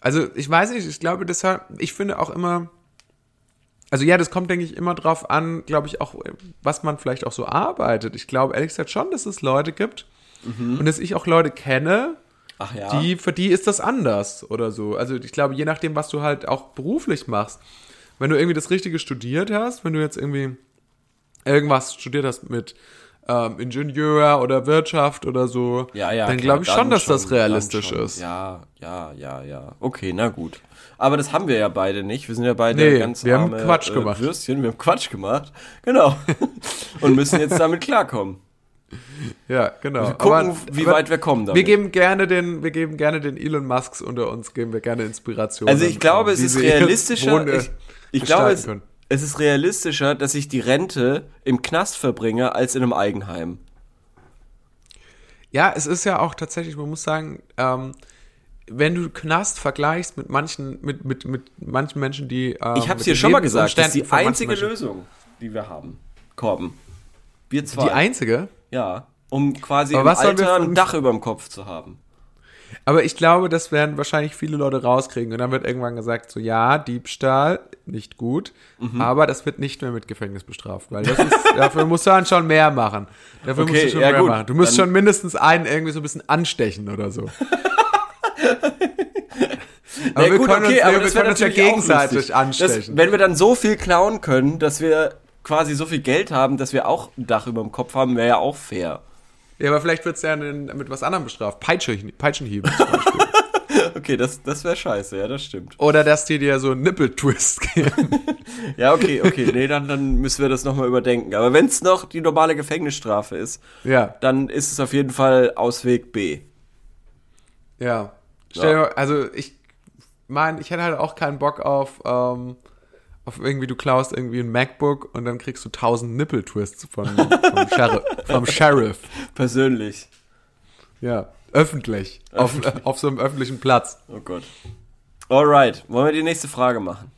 Also ich weiß nicht, ich glaube deshalb, ich finde auch immer, also ja, das kommt, denke ich, immer drauf an, glaube ich, auch, was man vielleicht auch so arbeitet. Ich glaube ehrlich gesagt schon, dass es Leute gibt und dass ich auch Leute kenne, Ach ja. die, für die ist das anders oder so. Also ich glaube, je nachdem, was du halt auch beruflich machst, wenn du irgendwie das Richtige studiert hast, wenn du jetzt irgendwie irgendwas studiert hast mit ähm, Ingenieur oder Wirtschaft oder so, ja, ja, dann glaube ich schon, dass das dann realistisch schon. ist. Ja, ja, ja, ja. Okay, na gut. Aber das haben wir ja beide nicht. Wir sind ja beide Nee, ganz wir haben arme, Quatsch äh, gemacht. Würstchen. Wir haben Quatsch gemacht. Genau. Und müssen jetzt damit klarkommen. Ja, genau. Gucken, Aber- wie aber weit wir kommen damit. Wir geben gerne den, wir geben gerne den Elon Musks unter uns, geben wir gerne Inspiration. Also ich glaube, es ist realistischer. Ich, ich glaube, gestalten es, es ist realistischer, dass ich die Rente im Knast verbringe, als in einem Eigenheim. Ja, es ist ja auch tatsächlich, man muss sagen, ähm, wenn du Knast vergleichst mit manchen, mit, mit, mit manchen Menschen, die. Ähm, Ich habe es dir schon mal gesagt, das ist die einzige Lösung, die wir haben. Korben. Wir zwei. Die einzige? Ja, um quasi Aber im wir Alter ein Dach über dem Kopf zu haben. Aber ich glaube, das werden wahrscheinlich viele Leute rauskriegen. Und dann wird irgendwann gesagt, so ja, Diebstahl, nicht gut, Mhm. aber das wird nicht mehr mit Gefängnis bestraft. Weil ist, dafür musst du dann schon mehr machen. Dafür musst Okay, du schon ja mehr gut, machen. Du musst dann- schon mindestens einen irgendwie so ein bisschen anstechen oder so. aber Na wir gut, können okay, uns, aber wir wär können uns ja gegenseitig anstechen. Das, wenn wir dann so viel klauen können, dass wir quasi so viel Geld haben, dass wir auch ein Dach über dem Kopf haben, wäre ja auch fair. ja, aber vielleicht wird es ja mit was anderem bestraft. Peitsche, Peitschenhieben zum Beispiel. Okay, das, das wäre scheiße, ja, das stimmt. Oder dass die dir so einen Nippeltwist geben. Ja, okay, okay, nee, dann, dann müssen wir das nochmal überdenken. Aber wenn es noch die normale Gefängnisstrafe ist, ja, dann ist es auf jeden Fall Ausweg B. ja. Stell Ja. dir, also ich meine, ich hätte halt auch keinen Bock auf, ähm, auf irgendwie, du klaust irgendwie ein MacBook und dann kriegst du tausend Nippeltwists von, vom, Sheriff, vom Sheriff. Persönlich. Ja, öffentlich. Auf, auf so einem öffentlichen Platz. Oh Gott. Alright, wollen wir die nächste Frage machen?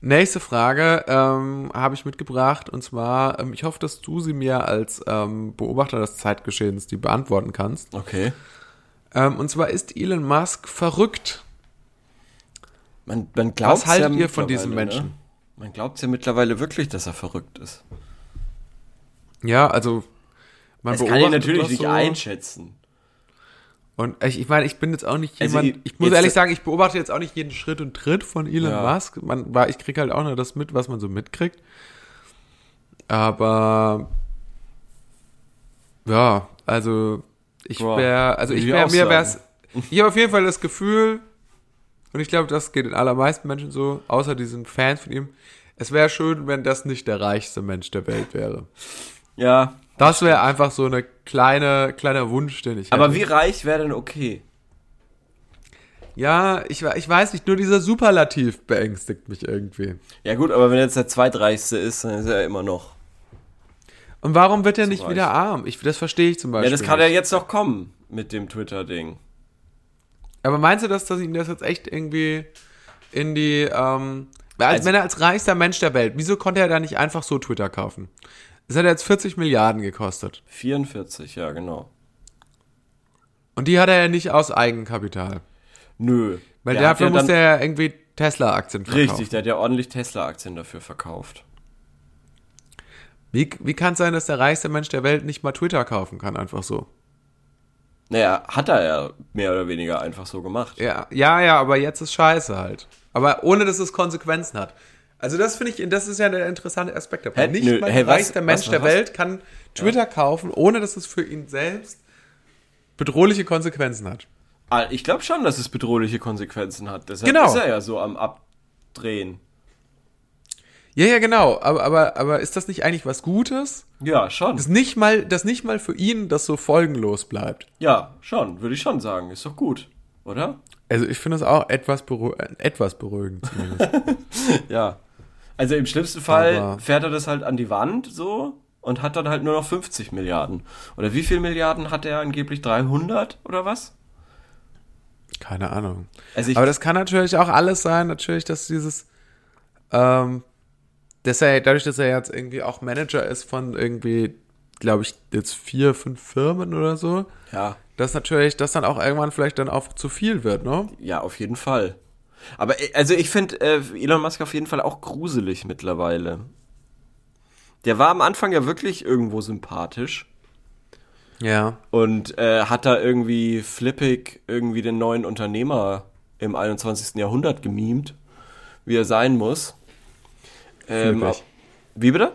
Nächste Frage ähm, habe ich mitgebracht und zwar, ähm, ich hoffe, dass du sie mir als ähm, Beobachter des Zeitgeschehens die beantworten kannst. Okay. Ähm, und zwar ist Elon Musk verrückt. Man, man glaubt's Was haltet ja ihr von diesem mittlerweile, Menschen? Ne? Man glaubt ja mittlerweile wirklich, dass er verrückt ist. Ja, also man Das kann ich beobachtet natürlich nicht so. einschätzen. Und ich, ich meine, ich bin jetzt auch nicht Also jemand, ich- ich muss ehrlich sagen, ich beobachte jetzt auch nicht jeden Schritt und Tritt von Elon Ja. Musk. Man, war, ich krieg halt auch nur das mit, was man so mitkriegt. Aber ja, also ich wäre, also ich wäre, mir wäre es, ich habe auf jeden Fall das Gefühl, und ich glaube, das geht den allermeisten Menschen so, außer diesen Fans von ihm, es wäre schön, wenn das nicht der reichste Mensch der Welt wäre. Ja. Das wäre einfach so eine kleine, kleiner Wunsch, den ich Aber hätte. wie reich wäre denn okay? Ja, ich, ich weiß nicht, nur dieser Superlativ beängstigt mich irgendwie. Ja gut, aber wenn jetzt der zweitreichste ist, dann ist er immer noch. Und warum wird er nicht reich. wieder arm? Ich, das verstehe ich zum Beispiel. Ja, das kann ja nicht. jetzt noch kommen mit dem Twitter-Ding. Aber meinst du, dass, dass ihn das jetzt echt irgendwie in die, ähm, als, Also- wenn er als reichster Mensch der Welt, wieso konnte er da nicht einfach so Twitter kaufen? Das hat jetzt 40 Milliarden gekostet. 44, ja genau. Und die hat er ja nicht aus Eigenkapital. Nö. Weil dafür ja musste er ja irgendwie Tesla-Aktien verkaufen. Richtig, der hat ja ordentlich Tesla-Aktien dafür verkauft. Wie, wie kann es sein, dass der reichste Mensch der Welt nicht mal Twitter kaufen kann, einfach so? Naja, hat er ja mehr oder weniger einfach so gemacht. Ja, ja, ja, aber jetzt ist scheiße halt. Aber ohne, dass es Konsequenzen hat. Also das finde ich, das ist ja der interessante Aspekt davon. Hä, Nicht nö, mal hey, der was- reichste was- Mensch was- der? Welt kann Twitter kaufen, ohne dass es für ihn selbst bedrohliche Konsequenzen hat. Ah, Ich glaube schon, dass es bedrohliche Konsequenzen hat. Deshalb Genau. ist er ja so am Abdrehen. Ja, ja, genau. Aber, aber, aber ist das nicht eigentlich was Gutes? Ja, schon. Dass nicht mal, dass nicht mal für ihn das so folgenlos bleibt. Ja, schon, würde ich schon sagen. Ist doch gut, oder? Also ich finde das auch etwas, äh, etwas beruhigend zumindest. Ja. Also im schlimmsten Fall Aber- fährt er das halt an die Wand so und hat dann halt nur noch 50 Milliarden. Oder wie viel Milliarden hat er angeblich? 300 oder was? Keine Ahnung. Also Aber das kann natürlich auch alles sein, natürlich, dass dieses, ähm, dass er, dadurch, dass er jetzt irgendwie auch Manager ist von irgendwie, glaube ich, jetzt vier, fünf Firmen oder so, ja, dass natürlich das dann auch irgendwann vielleicht dann auch zu viel wird, ne? ja, auf jeden Fall. Aber äh, also ich finde äh, Elon Musk auf jeden Fall auch gruselig mittlerweile. Der war am Anfang ja wirklich irgendwo sympathisch Ja. und äh, hat da irgendwie flippig irgendwie den neuen Unternehmer im 21. Jahrhundert gemimt, wie er sein muss. Ähm, wie bitte?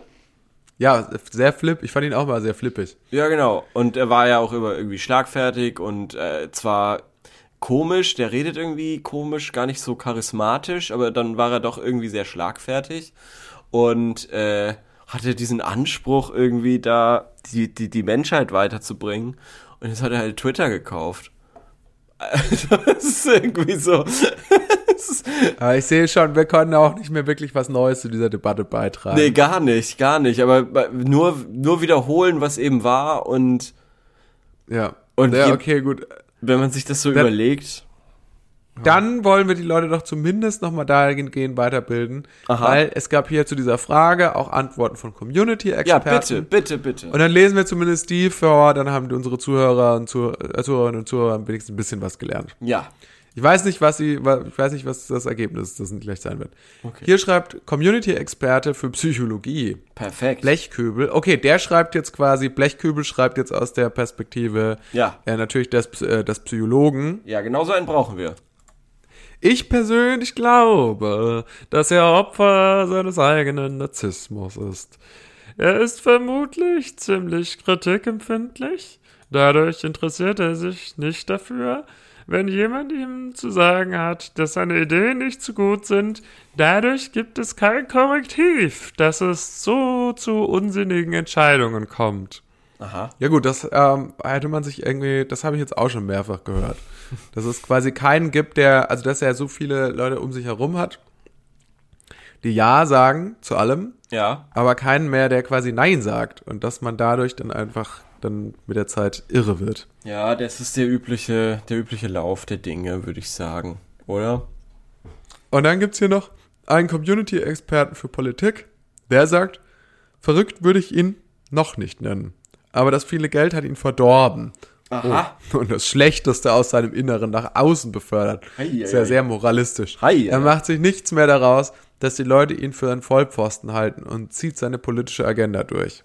Ja, sehr flip. Ich fand ihn auch mal sehr flippig. Ja, genau. Und er war ja auch immer irgendwie schlagfertig und äh, zwar komisch, der redet irgendwie komisch, gar nicht so charismatisch, aber dann war er doch irgendwie sehr schlagfertig und äh, hatte diesen Anspruch irgendwie da die, die, die Menschheit weiterzubringen. Und jetzt hat er halt Twitter gekauft. Das ist irgendwie so. ist, Aber ich sehe schon, wir können auch nicht mehr wirklich was Neues zu dieser Debatte beitragen. nee, gar nicht, gar nicht. Aber nur, nur wiederholen, was eben war und Ja. Und ja, okay, gut. wenn man sich das so Wer- überlegt. Dann wollen wir die Leute doch zumindest nochmal dahingehend weiterbilden, Aha. weil es gab hier zu dieser Frage auch Antworten von Ja, Community-Experten. bitte, bitte, bitte. Und dann lesen wir zumindest die vor, dann haben unsere Zuhörer und Zuh äh, Zuhörerinnen und Zuhörer wenigstens ein bisschen was gelernt. ja. Ich weiß nicht, was sie, ich weiß nicht, was das Ergebnis das gleich sein wird. Okay. Hier schreibt Community-Experte für Psychologie. Perfekt. Blechköbel. Okay, der schreibt jetzt quasi, Blechköbel schreibt jetzt aus der Perspektive Ja. äh, natürlich des, äh, des Psychologen. Ja, genau so einen brauchen wir. Ich persönlich glaube, dass er Opfer seines eigenen Narzissmus ist. Er ist vermutlich ziemlich kritikempfindlich. Dadurch interessiert er sich nicht dafür, wenn jemand ihm zu sagen hat, dass seine Ideen nicht so gut sind. Dadurch gibt es kein Korrektiv, dass es so zu unsinnigen Entscheidungen kommt. Aha. Ja gut, das ähm, hätte man sich irgendwie, das habe ich jetzt auch schon mehrfach gehört. Dass es quasi keinen gibt, der, also dass er so viele Leute um sich herum hat, die Ja sagen zu allem, Ja. aber keinen mehr, der quasi Nein sagt. Und dass man dadurch dann einfach dann mit der Zeit irre wird. Ja, das ist der übliche, der übliche Lauf der Dinge, würde ich sagen. Oder? Und dann gibt's hier noch einen Community-Experten für Politik, der sagt, verrückt würde ich ihn noch nicht nennen. Aber das viele Geld hat ihn verdorben. Aha. Oh. Und das Schlechteste aus seinem Inneren nach außen befördert. Hei, Ist ja sehr moralistisch. Hei, er macht sich nichts mehr daraus, dass die Leute ihn für einen Vollpfosten halten und zieht seine politische Agenda durch.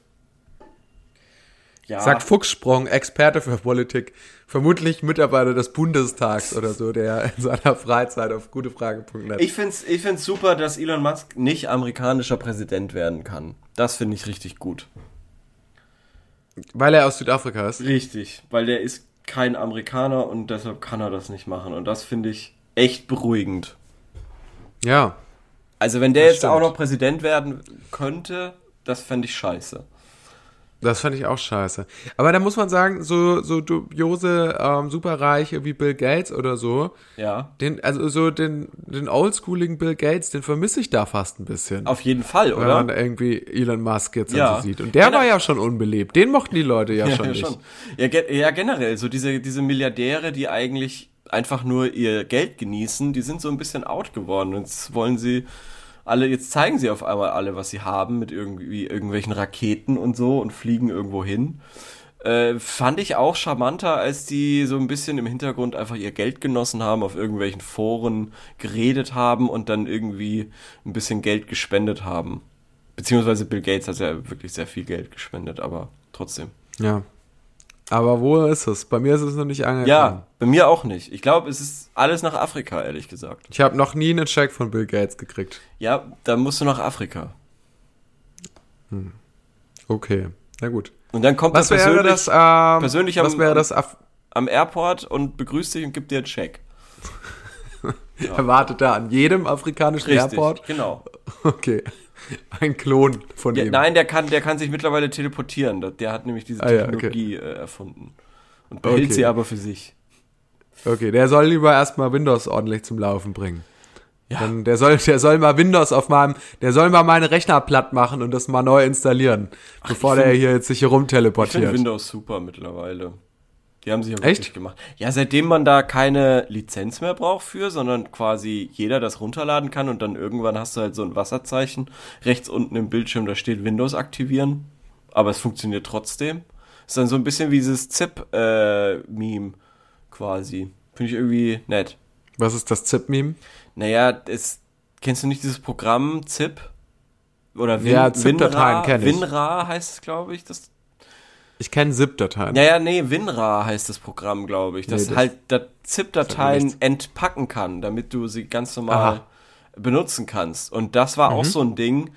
Ja. Sagt Fuchssprung, Experte für Politik, vermutlich Mitarbeiter des Bundestags oder so, der in seiner Freizeit auf gutefrage.net. ich find's, ich find's super, dass Elon Musk nicht amerikanischer Präsident werden kann. Das finde ich richtig gut. Weil er aus Südafrika ist. Richtig, weil der ist kein Amerikaner und deshalb kann er das nicht machen. Und das finde ich echt beruhigend. Ja. Also wenn der Das jetzt stimmt. auch noch Präsident werden könnte, das fände ich scheiße. Das fand ich auch scheiße. Aber da muss man sagen, so, so dubiose ähm, Superreiche wie Bill Gates oder so, Ja. den, also so den, den oldschooligen Bill Gates, den vermisse ich da fast ein bisschen. Auf jeden Fall, wenn oder? man irgendwie Elon Musk jetzt Ja. so sieht. Und der Genau. war ja schon unbeliebt. Den mochten die Leute ja, schon ja, nicht. schon. Ja, ge ja, generell, so diese, diese Milliardäre, die eigentlich einfach nur ihr Geld genießen, die sind so ein bisschen out geworden. Und jetzt wollen sie alle, jetzt zeigen sie auf einmal alle, was sie haben mit irgendwie irgendwelchen Raketen und so und fliegen irgendwo hin. Äh, fand ich auch charmanter, als die so ein bisschen im Hintergrund einfach ihr Geld genossen haben, auf irgendwelchen Foren geredet haben und dann irgendwie ein bisschen Geld gespendet haben. Beziehungsweise Bill Gates hat ja wirklich sehr viel Geld gespendet, aber trotzdem. Ja. Aber wo ist es? Bei mir ist es noch nicht angekommen. Ja, bei mir auch nicht. Ich glaube, es ist alles nach Afrika, ehrlich gesagt. Ich habe noch nie einen Check von Bill Gates gekriegt. Ja, da musst du nach Afrika. Okay. Na gut. Und dann kommt Was er wäre persönlich das, ähm, persönlich was am- wäre das, Af am Airport und begrüßt dich und gibt dir einen Check. erwartet da an jedem afrikanischen Airport? genau. Okay. Ein Klon von Ja, ihm. nein, der kann, der kann sich mittlerweile teleportieren. Der- hat nämlich diese Ah, ja, okay. Technologie äh, erfunden. Und behält Okay. sie aber für sich. Okay, der soll lieber erstmal Windows ordentlich zum Laufen bringen. Ja. Dann der soll, der soll mal Windows auf meinem, der soll mal meine Rechner platt machen und das mal neu installieren, bevor ich der find- hier jetzt sich hier Ich finde rumteleportiert. Windows super mittlerweile. Die haben sich ja wirklich Echt? gemacht. Ja, seitdem man da keine Lizenz mehr braucht für, sondern quasi jeder das runterladen kann und dann irgendwann hast du halt so ein Wasserzeichen rechts unten im Bildschirm, da steht Windows aktivieren, aber es funktioniert trotzdem. Ist dann so ein bisschen wie dieses ZIP-Meme quasi. Finde ich irgendwie nett. Was ist das ZIP-Meme? Naja, es, kennst du nicht dieses Programm ZIP? Oder Win, Ja, ZIP-Dateien WinRAR? kenn ich. WinRAR heißt es, glaube ich. Das Ich kenne ZIP-Dateien. Naja, nee, WinRAR heißt das Programm, glaube ich, das, Nee, das- halt da Sagt mir ZIP-Dateien nichts. entpacken kann, damit du sie ganz normal Aha. Mhm. benutzen kannst. Und das war auch so ein Ding,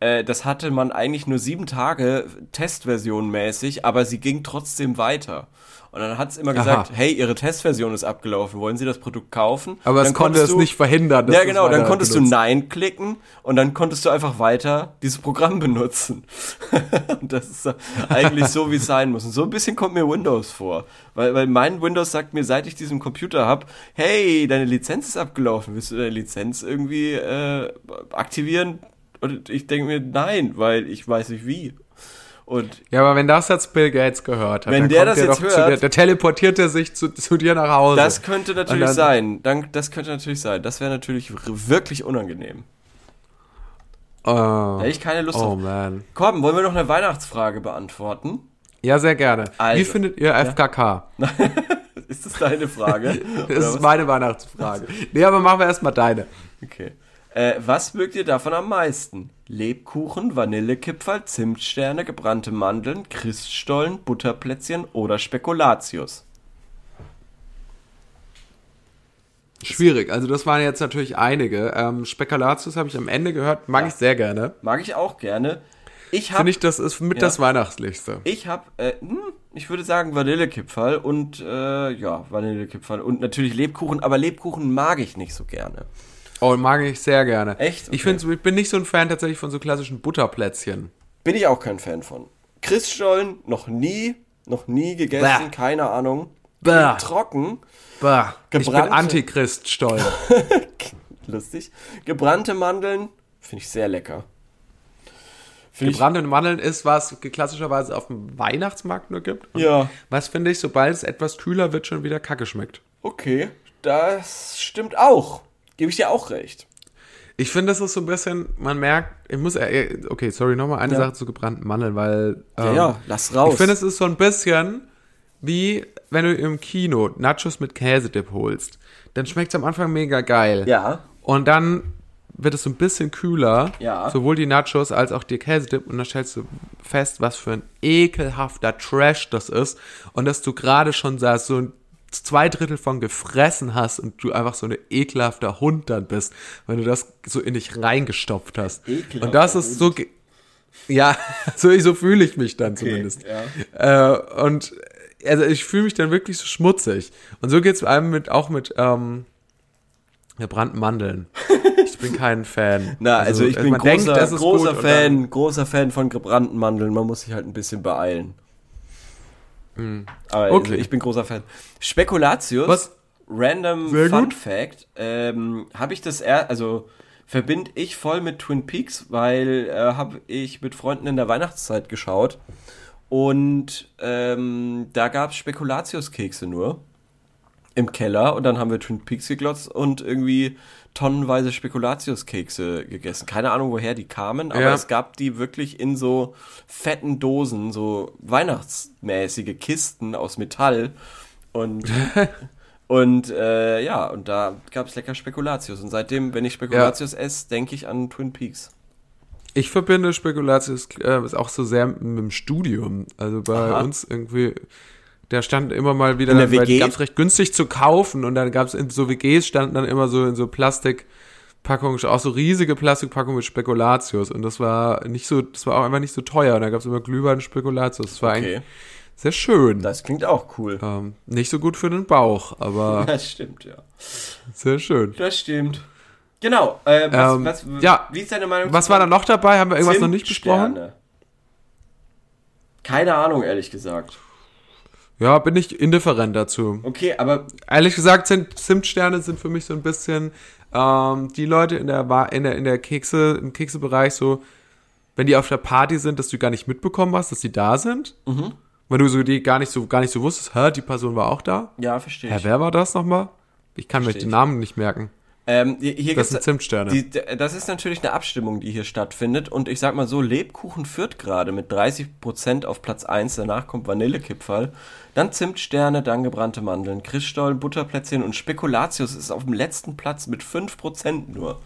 äh, das hatte man eigentlich nur sieben Tage Testversion mäßig, aber sie ging trotzdem weiter. Und dann hat es immer gesagt, Aha. hey, Ihre Testversion ist abgelaufen, wollen Sie das Produkt kaufen? Aber es Dann konnte es nicht verhindern. dass ja, genau, dann konntest benutzt. du Nein klicken und dann konntest du einfach weiter dieses Programm benutzen. und das ist eigentlich so, wie es sein muss. Und so ein bisschen kommt mir Windows vor. Weil, weil mein Windows sagt mir, seit ich diesen Computer habe, hey, deine Lizenz ist abgelaufen, willst du deine Lizenz irgendwie äh, aktivieren? Und ich denke mir, nein, weil ich weiß nicht wie. Und Ja, aber wenn das jetzt Bill Gates gehört hat, Wenn dann der kommt das der jetzt doch zu hört- dir, der teleportiert er sich zu, zu dir nach Hause. das könnte natürlich dann- sein. Dann, das könnte natürlich sein. Das wäre natürlich wirklich unangenehm. Oh, hätte ich keine Lust oh drauf. man. Komm, wollen wir noch eine Weihnachtsfrage beantworten? Ja, sehr gerne. Wie Also, findet ihr FKK? Ist das deine Frage? Das ist meine Weihnachtsfrage. Nee, aber machen wir erstmal deine. Okay. Äh, was mögt ihr davon am meisten? Lebkuchen, Vanillekipferl, Zimtsterne, gebrannte Mandeln, Christstollen, Butterplätzchen oder Spekulatius? Schwierig. Also das waren jetzt natürlich einige. Ähm, Spekulatius habe ich am Ende gehört, mag Ja. ich sehr gerne. Mag ich auch gerne. Ich habe Finde ich, das ist mit Ja. das Weihnachtlichste. Ich habe, äh, hm, ich würde sagen Vanillekipferl und äh, ja, Vanillekipferl und natürlich Lebkuchen, aber Lebkuchen mag ich nicht so gerne. Oh, mag ich sehr gerne. Echt? Ich, Okay. find's, ich bin nicht so ein Fan tatsächlich von so klassischen Butterplätzchen. Bin ich auch kein Fan von. Christstollen noch nie, noch nie gegessen, Bäh. keine Ahnung. Bäh. Trocken, Bah, ich bin Gebrannte- Antichrist-Stollen. lustig. Gebrannte Mandeln finde ich sehr lecker. Finde ich, Gebrannte Mandeln ist, was klassischerweise auf dem Weihnachtsmarkt nur gibt. Ja. Was finde ich, sobald es etwas kühler wird, schon wieder kacke schmeckt. okay, das stimmt auch. Gebe ich dir auch recht. Ich finde, das ist so ein bisschen, man merkt, ich muss, äh, okay, sorry, nochmal eine Ja. Sache zu gebrannten Mandeln, weil. Ja, ähm, ja, lass raus. Ich finde, es ist so ein bisschen wie, wenn du im Kino Nachos mit Käsedip holst. Dann schmeckt es am Anfang mega geil. ja, Und dann wird es so ein bisschen kühler. Ja. Sowohl die Nachos als auch die Käsedip. Und dann stellst du fest, was für ein ekelhafter Trash das ist. Und dass du gerade schon sagst, so ein zwei Drittel von gefressen hast und du einfach so ein ekelhafter Hund dann bist, wenn du das so in dich reingestopft hast. Ekelhafter und das ist so, ja, so, so fühle ich mich dann zumindest. ja. Äh, und also ich fühle mich dann wirklich so schmutzig. Und so geht es einem mit, auch mit, ähm, gebrannten Mandeln. Ich bin kein Fan. Na, also, ich bin man großer, denkt, großer Fan, großer Fan von gebrannten Mandeln. Man muss sich halt ein bisschen beeilen. Aber Hm. Okay. also ich bin großer Fan. Spekulatius, Was? random Sehr Fun gut. Fact, ähm, habe ich das er, also verbinde ich voll mit Twin Peaks, weil äh, habe ich mit Freunden in der Weihnachtszeit geschaut und ähm, da gab es Spekulatiuskekse nur im Keller und dann haben wir Twin Peaks geglotzt und irgendwie tonnenweise Spekulatiuskekse gegessen. Keine Ahnung, woher die kamen, aber Ja. es gab die wirklich in so fetten Dosen, so weihnachtsmäßige Kisten aus Metall und und äh, ja, und da gab es lecker Spekulatius und seitdem, wenn ich Spekulatius esse, denke ich an Twin Peaks. Ich verbinde Spekulatius äh, auch so sehr mit dem Studium. Also bei Aha. uns irgendwie, der stand immer mal wieder, In der WG? gab's recht günstig zu kaufen und dann gab's in so WGs standen dann immer so in so Plastikpackungen, auch so riesige Plastikpackungen mit Spekulatius und das war nicht so, das war auch einfach nicht so teuer und da gab's immer Glühwein und Spekulatius. Das war Okay, eigentlich sehr schön. das klingt auch cool. ähm, nicht so gut für den Bauch, aber Das stimmt, ja. sehr schön. Das stimmt. Genau. Äh, was, Ähm, was, ja. Wie ist deine Meinung? Was war da noch dabei? Haben wir irgendwas noch nicht besprochen? Zimtsterne? Keine Ahnung, ehrlich gesagt. Ja, bin ich indifferent dazu. Okay, aber Ehrlich gesagt sind Zimtsterne sind für mich so ein bisschen ähm, die Leute in der Wa- in der in der Kekse im Keksebereich so, wenn die auf der Party sind, dass du gar nicht mitbekommen hast, dass die da sind, Mhm. weil du so die gar nicht so gar nicht so wusstest, hä, die Person war auch da. ja, verstehe Hä, wer war das nochmal? Ich kann mir den. Namen nicht merken. Ähm, hier Das sind Zimtsterne. Die, das ist natürlich eine Abstimmung, die hier stattfindet. Und ich sag mal so, Lebkuchen führt gerade mit 30% auf Platz 1. Danach kommt Vanillekipferl. Dann Zimtsterne, dann gebrannte Mandeln, Christstollen, Butterplätzchen und Spekulatius ist auf dem letzten Platz mit 5% nur.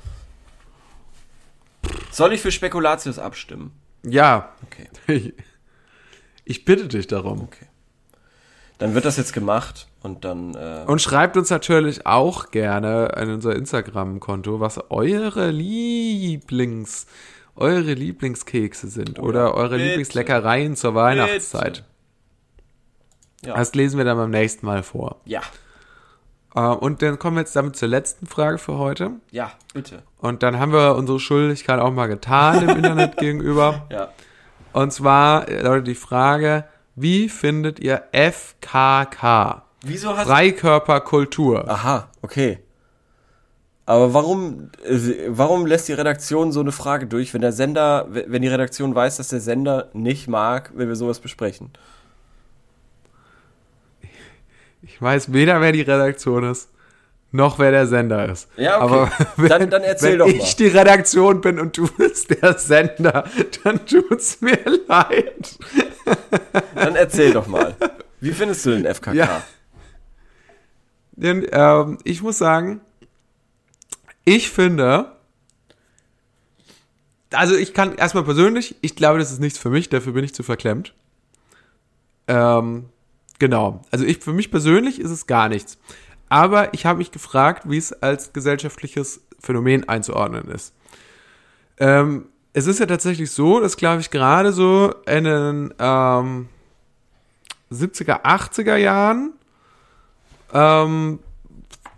Soll ich für Spekulatius abstimmen? Ja, Okay. ich, ich bitte dich darum. Okay. Dann wird das jetzt gemacht und dann. Äh, Und schreibt uns natürlich auch gerne an unser Instagram-Konto, was eure Lieblings, eure Lieblingskekse sind oder eure bitte. Lieblingsleckereien zur Weihnachtszeit. Ja. Das lesen wir dann beim nächsten Mal vor. ja, Äh, Und dann kommen wir jetzt damit zur letzten Frage für heute. ja, bitte. Und dann haben wir unsere Schuldigkeit auch mal getan im Internet gegenüber. Ja. Und zwar, äh, Leute, die Frage, wie findet ihr FKK? Wieso hast Freikörperkultur. Aha, okay. Aber warum, äh, warum lässt die Redaktion so eine Frage durch, wenn der Sender, wenn die Redaktion weiß, dass der Sender nicht mag, wenn wir sowas besprechen? Ich weiß weder, wer die Redaktion ist, noch wer der Sender ist. Ja, okay. Aber wenn, Dann- dann erzähl wenn doch ich mal. die Redaktion bin und du bist der Sender, dann tut's mir leid. Dann erzähl doch mal. Wie findest du den FKK? Ja. Denn ähm, ich muss sagen, ich finde, also ich kann erstmal persönlich, ich glaube, das ist nichts für mich, dafür bin ich zu verklemmt. Ähm, genau. Also ich, für mich persönlich ist es gar nichts. Aber ich habe mich gefragt, wie es als gesellschaftliches Phänomen einzuordnen ist. Ähm, es ist ja tatsächlich so, dass, glaube ich, gerade so in den ähm, 70er, 80er Jahren, ähm,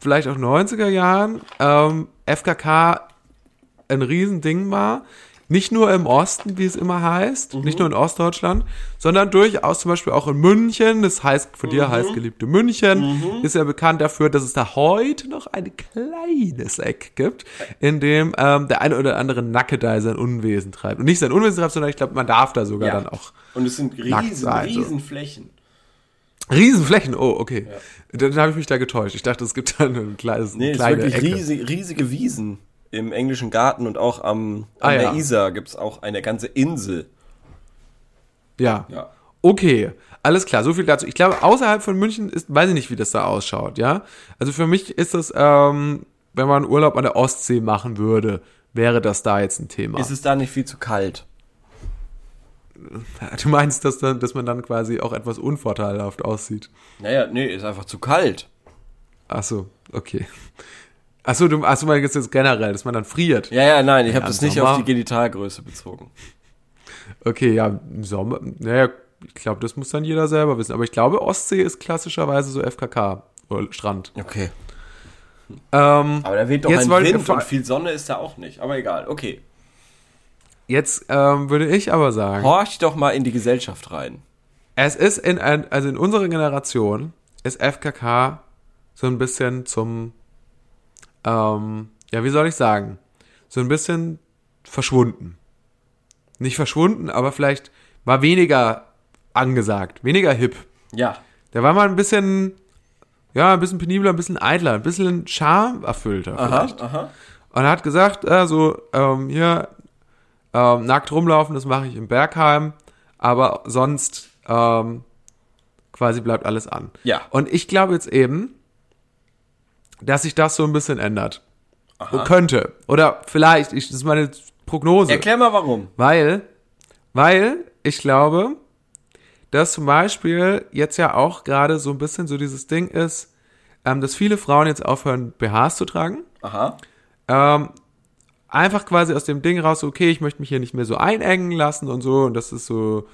vielleicht auch 90er Jahren, ähm, FKK ein Riesending war. Nicht nur im Osten, wie es immer heißt, nicht nur in Ostdeutschland, sondern durchaus zum Beispiel auch in München. Das heißt, von dir heißt geliebte München, ist ja bekannt dafür, dass es da heute noch ein kleines Eck gibt, in dem ähm, der eine oder andere Nackedei sein Unwesen treibt. Und nicht sein Unwesen treibt, sondern ich glaube, man darf da sogar Ja. dann auch Und es sind riesen, sein, so. riesen Flächen. Riesenflächen, oh, okay. Dann habe ich mich da getäuscht. Ich dachte, es gibt da ein kleines, Nee, es ist kleine wirklich riesig, riesige Wiesen im englischen Garten und auch am, Ah, an der ja. Isar gibt es auch eine ganze Insel. Ja. Ja. Okay, alles klar, so viel dazu. Ich glaube, außerhalb von München ist, weiß ich nicht, wie das da ausschaut, ja. Also für mich ist das, ähm, wenn man Urlaub an der Ostsee machen würde, wäre das da jetzt ein Thema. Ist es da nicht viel zu kalt? du meinst, dass, dann, dass man dann quasi auch etwas unvorteilhaft aussieht? Naja, nee, ist einfach zu kalt. Ach so, okay. Ach so, du, ach so, meinst jetzt generell, dass man dann friert. Ja, ja, nein, ich habe Ja, das nicht Sommer- auf die Genitalgröße bezogen. Okay, ja, im Sommer, naja, ich glaube, das muss dann jeder selber wissen. Aber ich glaube, Ostsee ist klassischerweise so FKK, oder Strand. Okay. Ähm, Aber da weht doch Jetzt ein Wind und viel Sonne ist da auch nicht. Aber egal, okay. Jetzt ähm, würde ich aber sagen, Horch doch mal in die Gesellschaft rein. es ist in ein, also in unserer Generation ist FKK so ein bisschen zum, ähm, ja, wie soll ich sagen, so ein bisschen verschwunden. Nicht verschwunden, aber vielleicht war weniger angesagt, weniger hip. Ja. Der war mal ein bisschen, ja, ein bisschen penibler, ein bisschen eitler, ein bisschen charmerfüllter vielleicht. aha. Und er hat gesagt, äh, so, ähm, hier, ähm, nackt rumlaufen, das mache ich im Bergheim, aber sonst ähm, quasi bleibt alles an. Ja. Und ich glaube jetzt eben, dass sich das so ein bisschen ändert. Könnte. Oder vielleicht, ich, das ist meine Prognose. Erklär mal warum. Weil, weil ich glaube, dass zum Beispiel jetzt ja auch gerade so ein bisschen so dieses Ding ist, ähm, dass viele Frauen jetzt aufhören, BHs zu tragen. Aha. Ähm, einfach quasi aus dem Ding raus, okay, ich möchte mich hier nicht mehr so einengen lassen und so. Und das ist so,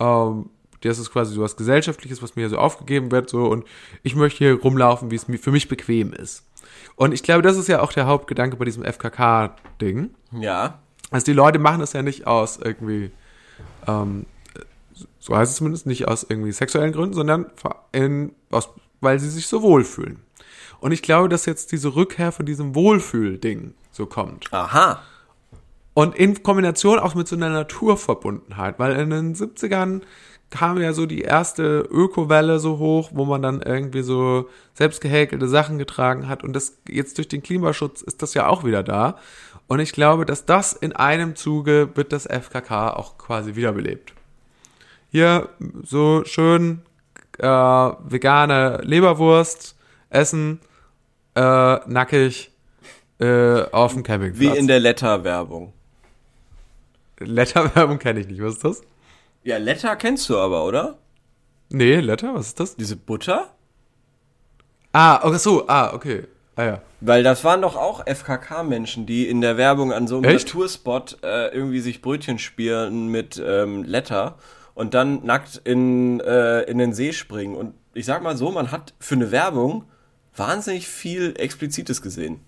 ähm, das ist quasi so was Gesellschaftliches, was mir hier so aufgegeben wird, so. Und ich möchte hier rumlaufen, wie es für mich bequem ist. Und ich glaube, das ist ja auch der Hauptgedanke bei diesem FKK-Ding. Ja. Also die Leute machen das ja nicht aus irgendwie, ähm, so heißt es zumindest, nicht aus irgendwie sexuellen Gründen, sondern in, aus, weil sie sich so wohlfühlen. Und ich glaube, dass jetzt diese Rückkehr von diesem Wohlfühl-Ding so kommt. Aha. Und in Kombination auch mit so einer Naturverbundenheit, weil in den 70ern kam ja so die erste Ökowelle so hoch, wo man dann irgendwie so selbst gehäkelte Sachen getragen hat. Und das jetzt durch den Klimaschutz ist das ja auch wieder da. Und ich glaube, dass das in einem Zuge wird das FKK auch quasi wiederbelebt. Hier so schön äh, vegane Leberwurst essen, äh, nackig äh, auf dem Campingplatz. Wie in der Letter-Werbung. Letterwerbung kenne ich nicht. Was ist das? Ja, Letter kennst du aber, oder? Nee, Letter, was ist das? Diese Butter? Ah, ach so, ah, okay. Ah ja. Weil das waren doch auch FKK-Menschen, die in der Werbung an so einem Echt? Naturspot äh, irgendwie sich Brötchen spielen mit ähm, Letter und dann nackt in, äh, in den See springen. Und ich sag mal so, man hat für eine Werbung wahnsinnig viel Explizites gesehen.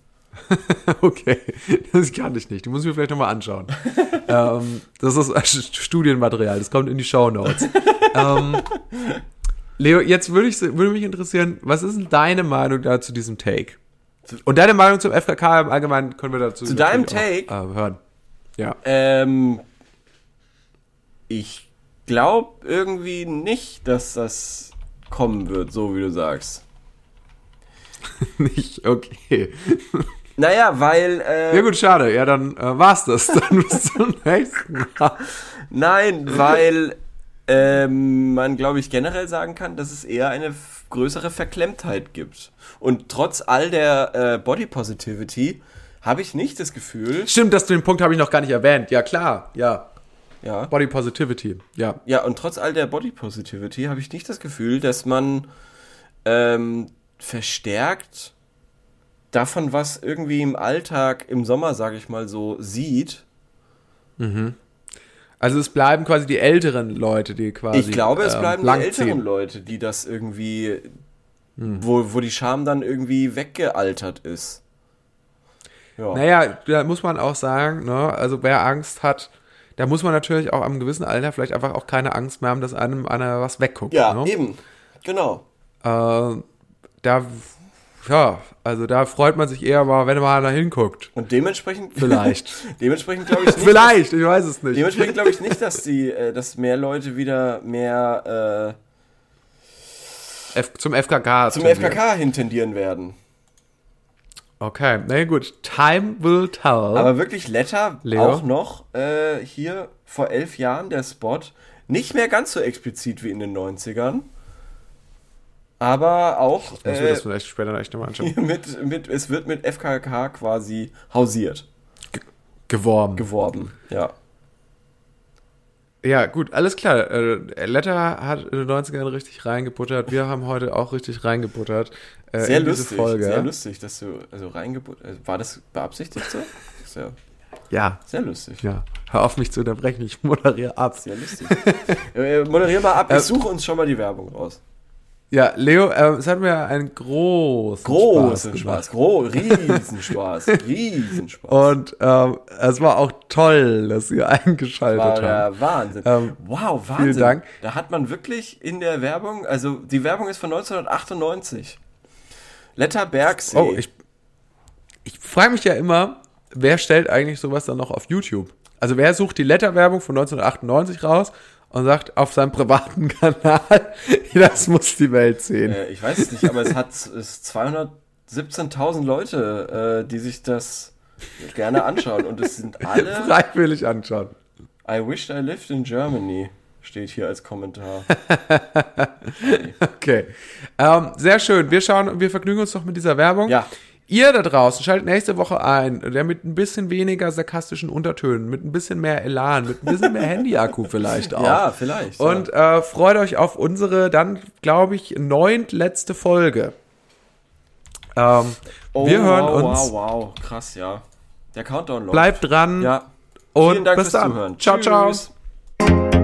Okay, das kann ich nicht. Die muss ich mir vielleicht nochmal anschauen. ähm, das ist Studienmaterial, das kommt in die Show Notes. ähm, Leo, jetzt würde, ich, würde mich interessieren, was ist denn deine Meinung da zu diesem Take? Und deine Meinung zum FKK im Allgemeinen können wir dazu Zu deinem natürlich auch, äh, hören. Ja. Ähm, ich glaube irgendwie nicht, dass das kommen wird, so wie du sagst. nicht, okay. Naja, weil. Äh, Ja gut, schade. Ja, dann äh, war's das. Dann bis zum nächsten Mal. Nein, weil ähm, man, glaube ich, generell sagen kann, dass es eher eine größere Verklemmtheit gibt. Und trotz all der äh, Body Positivity habe ich nicht das Gefühl, Stimmt, das, den Punkt habe ich noch gar nicht erwähnt. Ja, klar. Ja. ja, Body Positivity. Ja. ja, und trotz all der Body Positivity habe ich nicht das Gefühl, dass man ähm, verstärkt davon, was irgendwie im Alltag im Sommer, sage ich mal so, sieht. Also es bleiben quasi die älteren Leute, die quasi. Ich glaube, es ähm, bleiben die blank älteren. Leute, die das irgendwie, wo, wo die Scham dann irgendwie weggealtert ist. Ja. Naja, da muss man auch sagen, ne, also wer Angst hat, da muss man natürlich auch am gewissen Alter vielleicht einfach auch keine Angst mehr haben, dass einem einer was wegguckt. ja, ne? eben. Genau. Äh, da, ja, also da freut man sich eher mal, wenn man da hinguckt. Und dementsprechend. Vielleicht. dementsprechend glaube ich nicht. Vielleicht, ich weiß es nicht. Dementsprechend glaube ich nicht, dass die, äh, dass mehr Leute wieder mehr F zum FKK. äh, zum tendieren. FKK hintendieren werden. Okay, na ja, gut. Time will tell. Aber wirklich Letter Leo? auch noch äh, hier vor elf Jahren der Spot. Nicht mehr ganz so explizit wie in den 90ern. Aber auch mir äh, das vielleicht später echt nochmal anschauen. mit, mit, es wird mit FKK quasi hausiert, Geworben. geworben. Ja. Ja, gut, alles klar. Äh, Letter hat in den 90ern richtig reingebuttert. Wir haben heute auch richtig reingebuttert. Äh, Sehr lustig, Folge. sehr lustig, dass du also reingebuttert. Also war das beabsichtigt so? Sehr, Ja, sehr lustig. ja. Hör auf mich zu unterbrechen, ich moderiere ab. Sehr lustig. äh, moderier mal ab, ich suche uns schon mal die Werbung raus. Ja, Leo, äh, es hat mir einen großen Großen Spaß Spaß, gemacht. Riesenspaß, Riesenspaß. Und ähm, es war auch toll, dass ihr eingeschaltet war habt. der Wahnsinn. Ähm, wow, Wahnsinn. Dank. Da hat man wirklich in der Werbung, also die Werbung ist von 1998. Letterbergsee. Oh, ich, ich frage mich ja immer, wer stellt eigentlich sowas dann noch auf YouTube? Also wer sucht die Letterwerbung von 1998 raus und sagt auf seinem privaten Kanal, das muss die Welt sehen. Äh, ich weiß es nicht, aber es hat es 217.000 Leute, äh, die sich das gerne anschauen. Und es sind alle. Freiwillig anschauen. I wished I lived in Germany, steht hier als Kommentar. Okay. Ähm, sehr schön. Wir schauen, wir vergnügen uns doch mit dieser Werbung. Ja. Ihr da draußen schaltet nächste Woche ein, der mit ein bisschen weniger sarkastischen Untertönen, mit ein bisschen mehr Elan, mit ein bisschen mehr Handy-Akku vielleicht auch. Ja, vielleicht. Und äh, freut euch auf unsere dann, glaube ich, neuntletzte Folge. Ähm, oh, wir hören wow, uns. Wow, wow, krass, ja. Der Countdown läuft. Bleibt dran Ja. und Vielen Dank bis fürs dann. Zuhören. Ciao, ciao. Tschüss.